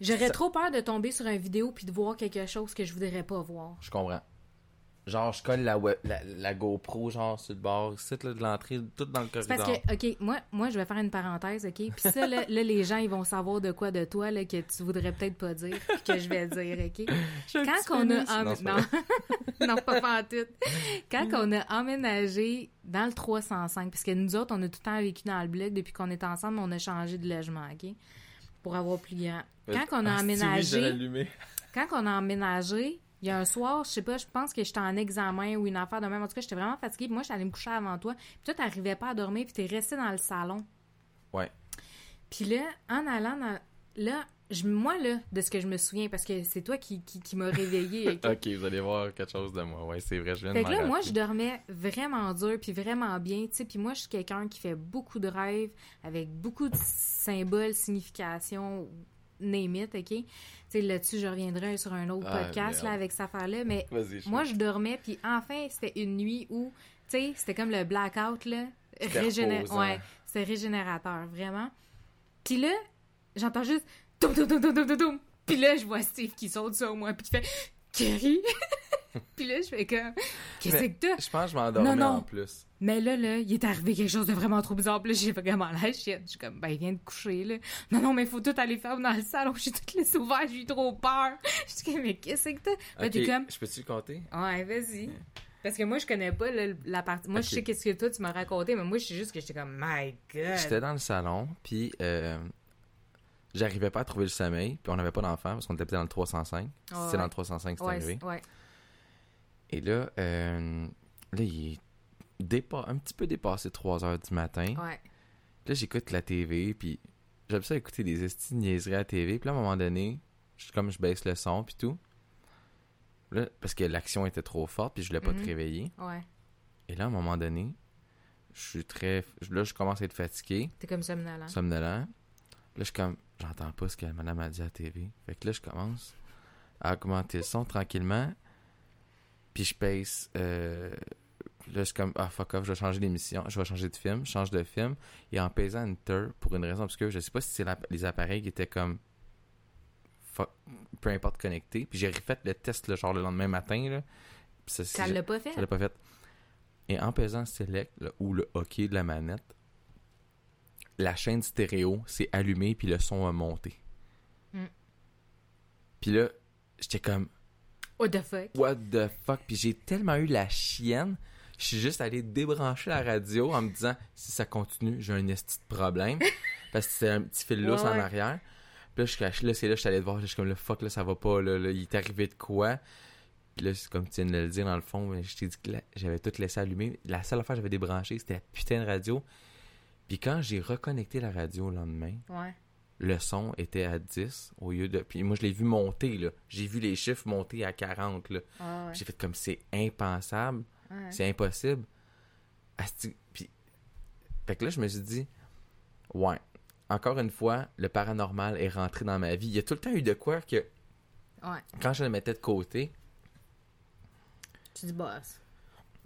J'aurais Ça- trop peur de tomber sur une vidéo puis de voir quelque chose que je voudrais pas voir. je comprends. Genre, je colle la, web- la, la GoPro, genre, sur le bord, site là, de l'entrée, tout dans le C'est corridor. parce que, OK, moi, moi, je vais faire une parenthèse, OK? Puis ça, là, là, les gens, ils vont savoir de quoi de toi, là, que tu voudrais peut-être pas dire, puis que je vais dire, OK? Quand on a... Non, c'est pas Non, non, pas pantoute. Quand on a emménagé dans le 305, parce que nous autres, on a tout le temps vécu dans le bloc, depuis qu'on est ensemble, on a changé de logement, OK? Pour avoir plus grand. Quand on a Ah, l'ai emménagé... Quand on a emménagé, il y a un soir, je sais pas, je pense que j'étais en examen ou une affaire de même. En tout cas, j'étais vraiment fatiguée. Puis moi, j'étais allée me coucher avant toi. Puis toi, t'arrivais pas à dormir, puis t'es resté dans le salon. Ouais. Puis là, en allant dans... Là, je, moi, là, de ce que je me souviens, parce que c'est toi qui, qui, qui m'as réveillée. ok? Ok, vous allez voir quelque chose de moi. Ouais, c'est vrai, je viens Fait de que là, moi, je dormais vraiment dur, puis vraiment bien, tu sais. Puis moi, je suis quelqu'un qui fait beaucoup de rêves, avec beaucoup de symboles, significations, name it, OK? Tu sais, là-dessus, je reviendrai sur un autre Ah, podcast, là, avec cette affaire-là, mais je moi, je dormais, puis enfin, c'était une nuit où, tu sais, c'était comme le blackout, là. Régéné- reposant. Ouais, c'était régénérateur, vraiment. Puis là, j'entends juste. Puis là, je vois Steve qui saute sur moi, puis qui fait Kerry. puis là, je fais comme Qu'est-ce que t'as? Je pense que je m'endormais Non, non. en plus. Mais là, là, il est arrivé quelque chose de vraiment trop bizarre. Puis là, j'ai à la chienne. Je suis comme, ben, il vient de coucher, là. Non, non, mais il faut tout aller faire dans le salon. J'ai tout laissé ouvert, j'ai eu trop peur. Je suis comme, mais qu'est-ce que t'as? Là, Ok, t'es comme, Je peux-tu le compter? ouais, vas-y. Parce que moi, je connais pas la partie. Moi, je sais qu'est-ce que toi, tu m'as raconté, mais moi, je sais juste que j'étais comme, my god. J'étais dans le salon, puis euh, j'arrivais pas à trouver le sommeil, puis on n'avait pas d'enfant parce qu'on était dans le 305. Ouais, c'est ouais. dans le 305 que c'est Ouais, arrivé. ouais. Et là, euh, là, il est dépa- un petit peu dépassé 3 heures du matin. Ouais. Là, j'écoute la TV, puis j'aime ça écouter des estis niaiseries à la TV. Puis là, à un moment donné, je, comme je baisse le son, puis tout. Là, parce que l'action était trop forte, puis je voulais pas Mhm. te réveiller. Ouais. Et là, à un moment donné, je suis très. Là, je commence à être fatigué, T'es comme somnolent. somnolent. Là, je suis comme. J'entends pas ce que madame a dit à la TV. Fait que là, je commence à augmenter le son tranquillement. Puis je pace. euh, là, je suis comme. Ah, fuck off, je vais changer d'émission. Je vais changer de film. Je change de film. Et en pesant Enter, pour une raison obscure, je sais pas si c'est la- les appareils qui étaient comme. fuck, peu importe connecté. Puis j'ai refait le test, le genre, le lendemain matin, là. Ça, l'a pas fait? ça l'a pas fait. Et en pesant select là, ou le hockey de la manette, la chaîne stéréo s'est allumée puis le son a monté. Mm. Puis là, j'étais comme What the fuck? what the fuck? Puis j'ai tellement eu la chienne, je suis juste allé débrancher la radio en me disant si ça continue, j'ai un esti de problème parce que c'est un petit fil lousse Ouais, en arrière. Puis là, je suis là, c'est là, je suis allé te voir, je suis comme, le fuck, là, ça va pas, là, là, il est arrivé de quoi? Puis là, c'est comme tu viens de le dire, dans le fond, je t'ai dit que j'avais tout laissé allumer. La seule affaire que j'avais débranché, c'était la putain de radio. Puis quand j'ai reconnecté la radio le lendemain, Ouais. le son était à 10 au lieu de... Puis moi, je l'ai vu monter, là. J'ai vu les chiffres monter à 40, là. Ah ouais. J'ai fait comme, c'est impensable, Ouais. c'est impossible. Asti- Puis... Fait que là, je me suis dit, ouais, encore une fois, le paranormal est rentré dans ma vie. Il y a tout le temps eu de quoi que, Ouais. quand je le mettais de côté, Tu dis boss.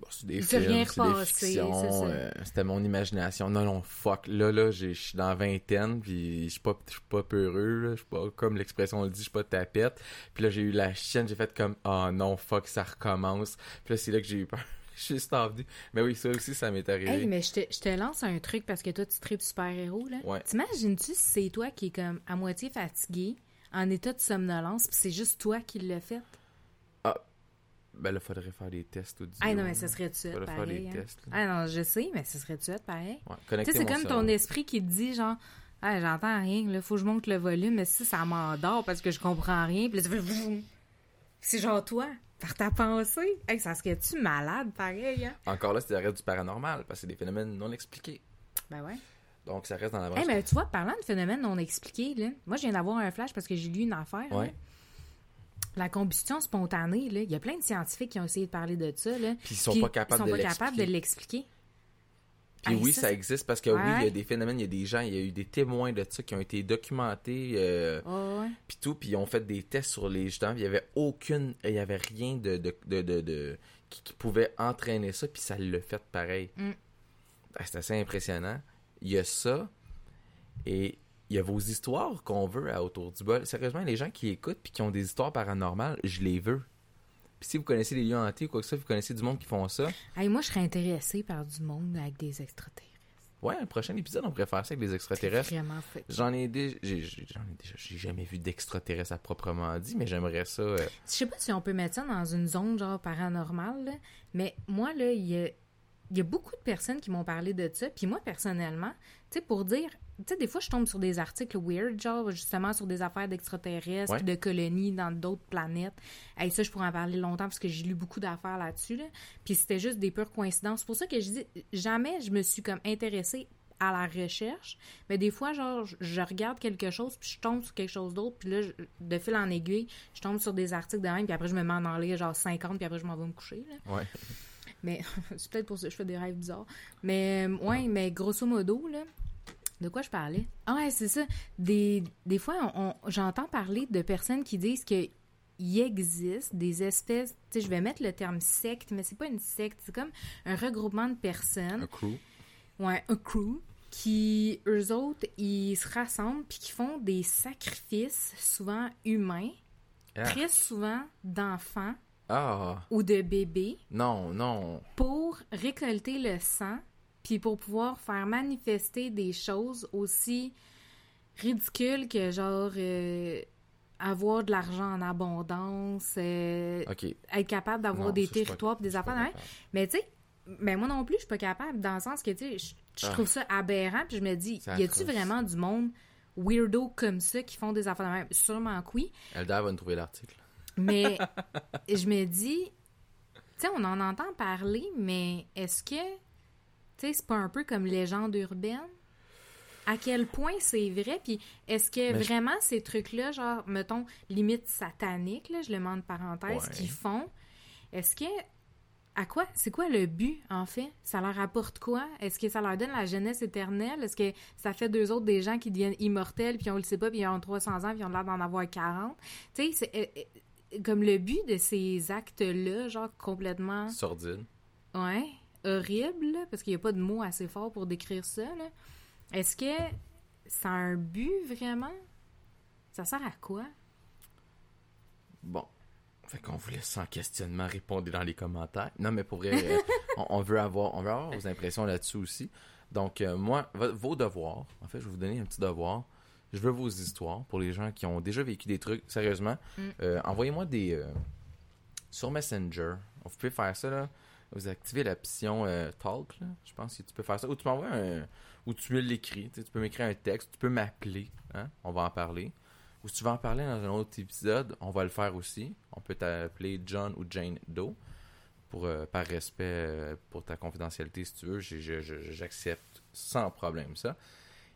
Bon, c'est des Il s'est films, rien c'est des fictions, euh, c'était mon imagination. Non, non, fuck. Là, là, je suis dans la vingtaine, puis je suis pas, pas peureux. Je suis pas, comme l'expression le dit, je suis pas tapette. Puis là, j'ai eu la chienne, j'ai fait comme, oh non, fuck, ça recommence. Puis là, c'est là que j'ai eu peur. Je suis. Mais oui, ça aussi, ça m'est arrivé. Hey, mais je te, je te lance un truc parce que toi, tu tripes super-héros, là. Ouais. T'imagines-tu si c'est toi qui est comme à moitié fatigué, en état de somnolence, puis c'est juste toi qui l'as fait? Ben là, faudrait faire des tests audio. Ah non, mais ça serait tu Faudrait faire pareil. des hein. tests. Ah non, je sais, mais ça serait tu pareil. Ouais, Tu sais, c'est comme ton esprit qui te dit, genre, ah, j'entends rien, là, faut que je monte le volume, mais si ça m'endort parce que je comprends rien, puis. C'est genre toi, par ta pensée. Hey, ça serait-tu malade, pareil, hein? Encore là, c'est reste du paranormal, parce que c'est des phénomènes non expliqués. Ben ouais. Donc, ça reste dans la branche. Hey, mais tu vois, parlant de phénomènes non expliqués, là, moi, je viens d'avoir un flash parce que j'ai lu une affaire. Ouais. là. La combustion spontanée, là, il y a plein de scientifiques qui ont essayé de parler de ça. Là, Puis ils sont Puis pas capables ils de sont pas capables de l'expliquer. Puis oui, ça, existe parce que oui, il y a des phénomènes, il y a des gens, il y a eu des témoins de ça qui ont été documentés, euh, ouais. puis tout, puis ils ont fait des tests sur les gens, il y avait aucune, il y avait rien de, de, de, de- de- qui, qui pouvait entraîner ça, puis ça l'a fait pareil. Mm. Ah, C'est assez impressionnant. Il y a ça, et il y a vos histoires qu'on veut à autour du bol. Sérieusement, les gens qui écoutent puis qui ont des histoires paranormales, je les veux. Puis si vous connaissez les lieux hantés ou quoi que ça, vous connaissez du monde qui font ça, Hey, moi, je serais intéressée par du monde avec des extraterrestres. ouais, le prochain épisode, on pourrait faire ça avec les extraterrestres. C'est vraiment fait. J'en ai déjà, j'ai, j'ai- j'en ai déjà, j'ai jamais vu d'extraterrestres à proprement dit, mais j'aimerais ça. euh, Je sais pas si on peut mettre ça dans une zone genre paranormale, là, mais moi, là, il y a, il y a beaucoup de personnes qui m'ont parlé de ça. Puis moi, personnellement, tu sais, pour dire, tu sais, des fois, je tombe sur des articles weird, genre, justement, sur des affaires d'extraterrestres, Ouais. de colonies dans d'autres planètes. Et ça, je pourrais en parler longtemps parce que j'ai lu beaucoup d'affaires là-dessus, là. Puis c'était juste des pures coïncidences. C'est pour ça que je dis, jamais je me suis comme intéressée à la recherche, mais des fois, genre, je- je regarde quelque chose, puis je tombe sur quelque chose d'autre, puis là, je- de fil en aiguille, je tombe sur des articles de même, puis après, je me mets en lire genre 50, puis après, je m'en vais me coucher, là. ouais. Mais c'est peut-être pour ça que je fais des rêves bizarres. Mais euh, ouais, mais grosso modo, là, de quoi je parlais? Ah ouais, c'est ça. Des, des fois, on, on- j'entends parler de personnes qui disent que il existe des espèces, tu sais, je vais mettre le terme secte, mais c'est pas une secte, c'est comme un regroupement de personnes Un crew. Ouais, un crew qui, eux autres, ils se rassemblent puis qui font des sacrifices, souvent humains, Ah. très souvent d'enfants Ah, ou de bébés, non, non. pour récolter le sang puis pour pouvoir faire manifester des choses aussi ridicules que genre euh, avoir de l'argent en abondance, euh, être capable d'avoir des pas- territoires je des affaires pas capable. Mais tu sais, mais moi non plus, je suis pas capable, dans le sens que, tu sais, je, Ah. trouve ça aberrant, puis je me dis, y a-tu vraiment du monde weirdo comme ça qui font des affaires de même? Sûrement que oui, va nous trouver l'article. Mais je me dis, tu sais, on en entend parler, mais est-ce que, tu sais, c'est pas un peu comme légende urbaine? À quel point c'est vrai? Puis est-ce que Mais je- vraiment ces trucs-là, genre, mettons, limite satanique, là, je le mets en parenthèse, Ouais. qu'ils font, est-ce que. À quoi? C'est quoi le but, en fait? Ça leur apporte quoi? Est-ce que ça leur donne la jeunesse éternelle? Est-ce que ça fait d'eux autres des gens qui deviennent immortels, puis on le sait pas, puis ils ont 300 ans, puis ils ont l'air d'en avoir 40? Tu sais, c'est. euh, euh, comme le but de ces actes-là, genre complètement, Sordide. ouais, horrible, là, parce qu'il n'y a pas de mots assez forts pour décrire ça. Est-ce que ça a un but, vraiment? Ça sert à quoi? Bon. Fait qu'on vous laisse sans questionnement répondre dans les commentaires. Non, mais pour vrai, euh, on, on veut avoir, on veut avoir vos impressions là-dessus aussi. Donc, euh, moi, vo- vos devoirs, en fait, je vais vous donner un petit devoir. Je veux vos histoires pour les gens qui ont déjà vécu des trucs. Sérieusement, Mm. euh, envoyez-moi des. euh, sur Messenger. Vous pouvez faire ça, là. Vous activez l'option euh, Talk, là. Je pense que tu peux faire ça. Ou tu m'envoies un. Ou tu me l'écris. Tu sais, tu peux m'écrire un texte. Tu peux m'appeler. Hein? On va en parler. Ou si tu veux en parler dans un autre épisode, on va le faire aussi. On peut t'appeler John ou Jane Doe. Pour, euh, par respect euh, pour ta confidentialité, si tu veux, j'accepte sans problème ça.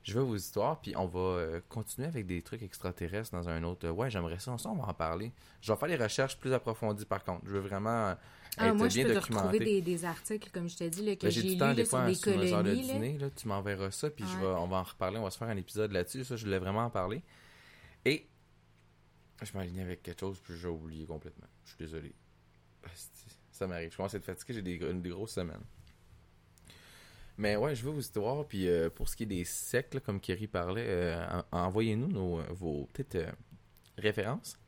Je veux vos histoires, puis on va euh, continuer avec des trucs extraterrestres dans un autre. euh, ouais, j'aimerais ça, ça, on va en parler. Je vais faire les recherches plus approfondies par contre. Je veux vraiment euh, Ah, être moi, je bien peux te documenté. retrouver des, des articles, comme je t'ai dit, là, que Ben, j'ai temps là, des fois des sur heures de là. dîner, là, tu m'enverras ça, puis je vais, on va en reparler, on va se faire un épisode là-dessus. Ça, je voulais vraiment en parler. Et je m'alignais avec quelque chose, puis j'ai oublié complètement. Je suis désolé. Ça m'arrive. Je commence à être fatigué, j'ai des, des grosses semaines. Mais ouais, je veux vos histoires, puis euh, pour ce qui est des sectes, là, comme Kerry parlait, euh, en- envoyez-nous nos, vos petites euh, références.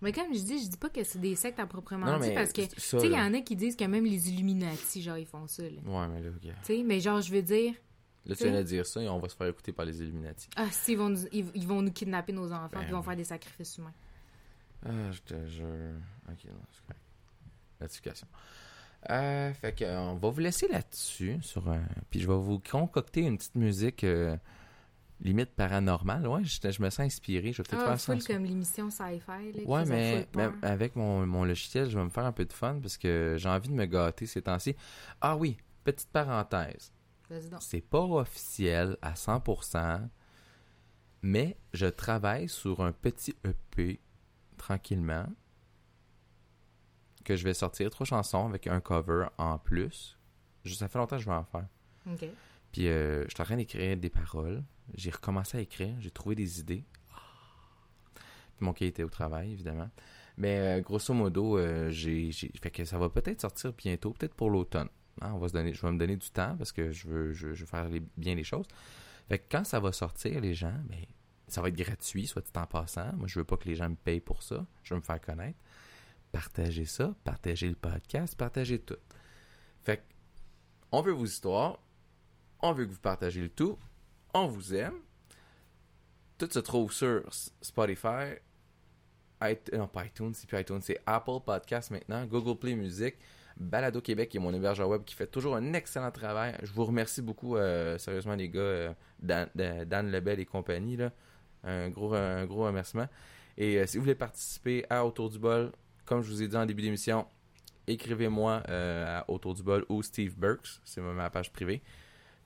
Mais comme je dis, je dis pas que c'est des sectes à proprement Non, dit, parce que, tu sais, il y en a qui disent que même les Illuminati, genre, ils font ça, là. Ouais, mais là, ok. Tu sais, mais genre, je veux dire, Là, tu viens de dire ça et on va se faire écouter par les Illuminati. ah, si, ils vont nous, ils, ils vont nous kidnapper nos enfants, Ben ils vont faire des sacrifices humains. Ah, je te jure. Ok, non, c'est correct. Euh, fait que, euh, on va vous laisser là-dessus. sur un... Puis je vais vous concocter une petite musique euh, limite paranormale. Ouais, je, je me sens inspiré. Je vais peut-être Ah, faire ça. comme l'émission sci-fi, Ouais, mais même avec mon, mon logiciel, je vais me faire un peu de fun parce que j'ai envie de me gâter ces temps-ci. Ah oui, petite parenthèse. C'est pas officiel à 100%, mais je travaille sur un petit EP tranquillement que je vais sortir trois chansons avec un cover en plus. Je- Ça fait longtemps que je vais en faire. Puis euh, je suis en train d'écrire des paroles. J'ai recommencé à écrire. J'ai trouvé des idées. Puis mon cahier était au travail, évidemment. Mais euh, grosso modo, euh, j'ai, j'ai- fait que ça va peut-être sortir bientôt, peut-être pour l'automne. Hein, on va se donner, je vais me donner du temps parce que je veux, je, je veux faire les- bien les choses. Fait que quand ça va sortir, les gens, ben, ça va être gratuit, soit dit en passant. Moi, je veux pas que les gens me payent pour ça. Je veux me faire connaître. Partagez ça, partagez le podcast, partagez tout. Fait on veut vos histoires, on veut que vous partagez le tout, on vous aime. Tout se trouve sur Spotify, non pas iTunes, c'est c'est Apple Podcast maintenant, Google Play Music, Balado Québec qui est mon hébergeur web qui fait toujours un excellent travail. Je vous remercie beaucoup, euh, sérieusement les gars, euh, Dan, Dan- Lebel et compagnie. Un gros, un gros remerciement. Et euh, si vous voulez participer à Autour du bol, comme je vous ai dit en début d'émission, écrivez-moi euh, Autour du bol ou Steve Burks, c'est ma page privée.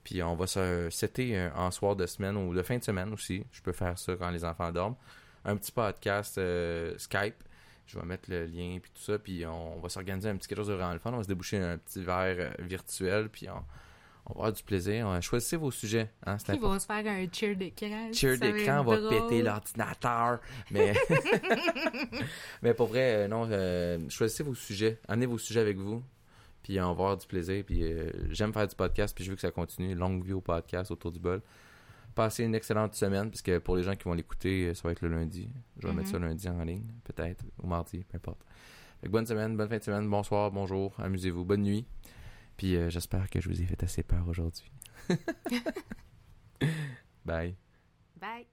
Puis on va se setter euh, en soir de semaine ou de fin de semaine aussi. Je peux faire ça quand les enfants dorment. Un petit podcast euh, Skype. Je vais mettre le lien puis tout ça. Puis on, on va s'organiser un petit quelque chose de vraiment le fun. On va se déboucher un petit verre euh, virtuel. Puis on, on va avoir du plaisir. On- choisissez vos sujets. Hein, important. vont se faire un cheer d'écran. Cheer va d'écran, on va drôle. péter l'ordinateur. Mais... mais pour vrai, euh, non, euh, choisissez vos sujets. Amenez vos sujets avec vous. Puis on va avoir du plaisir. Puis euh, j'aime faire du podcast. Puis je veux que ça continue. Longue vie au podcast autour du bol. Passez une excellente semaine. Puisque pour les gens qui vont l'écouter, euh, ça va être le lundi. Je vais mettre ça lundi en ligne, peut-être. Ou mardi, peu importe. Bonne semaine, bonne fin de semaine. Bonsoir, bonjour. Amusez-vous. Bonne nuit. Puis euh, j'espère que je vous ai fait assez peur aujourd'hui. Bye. Bye.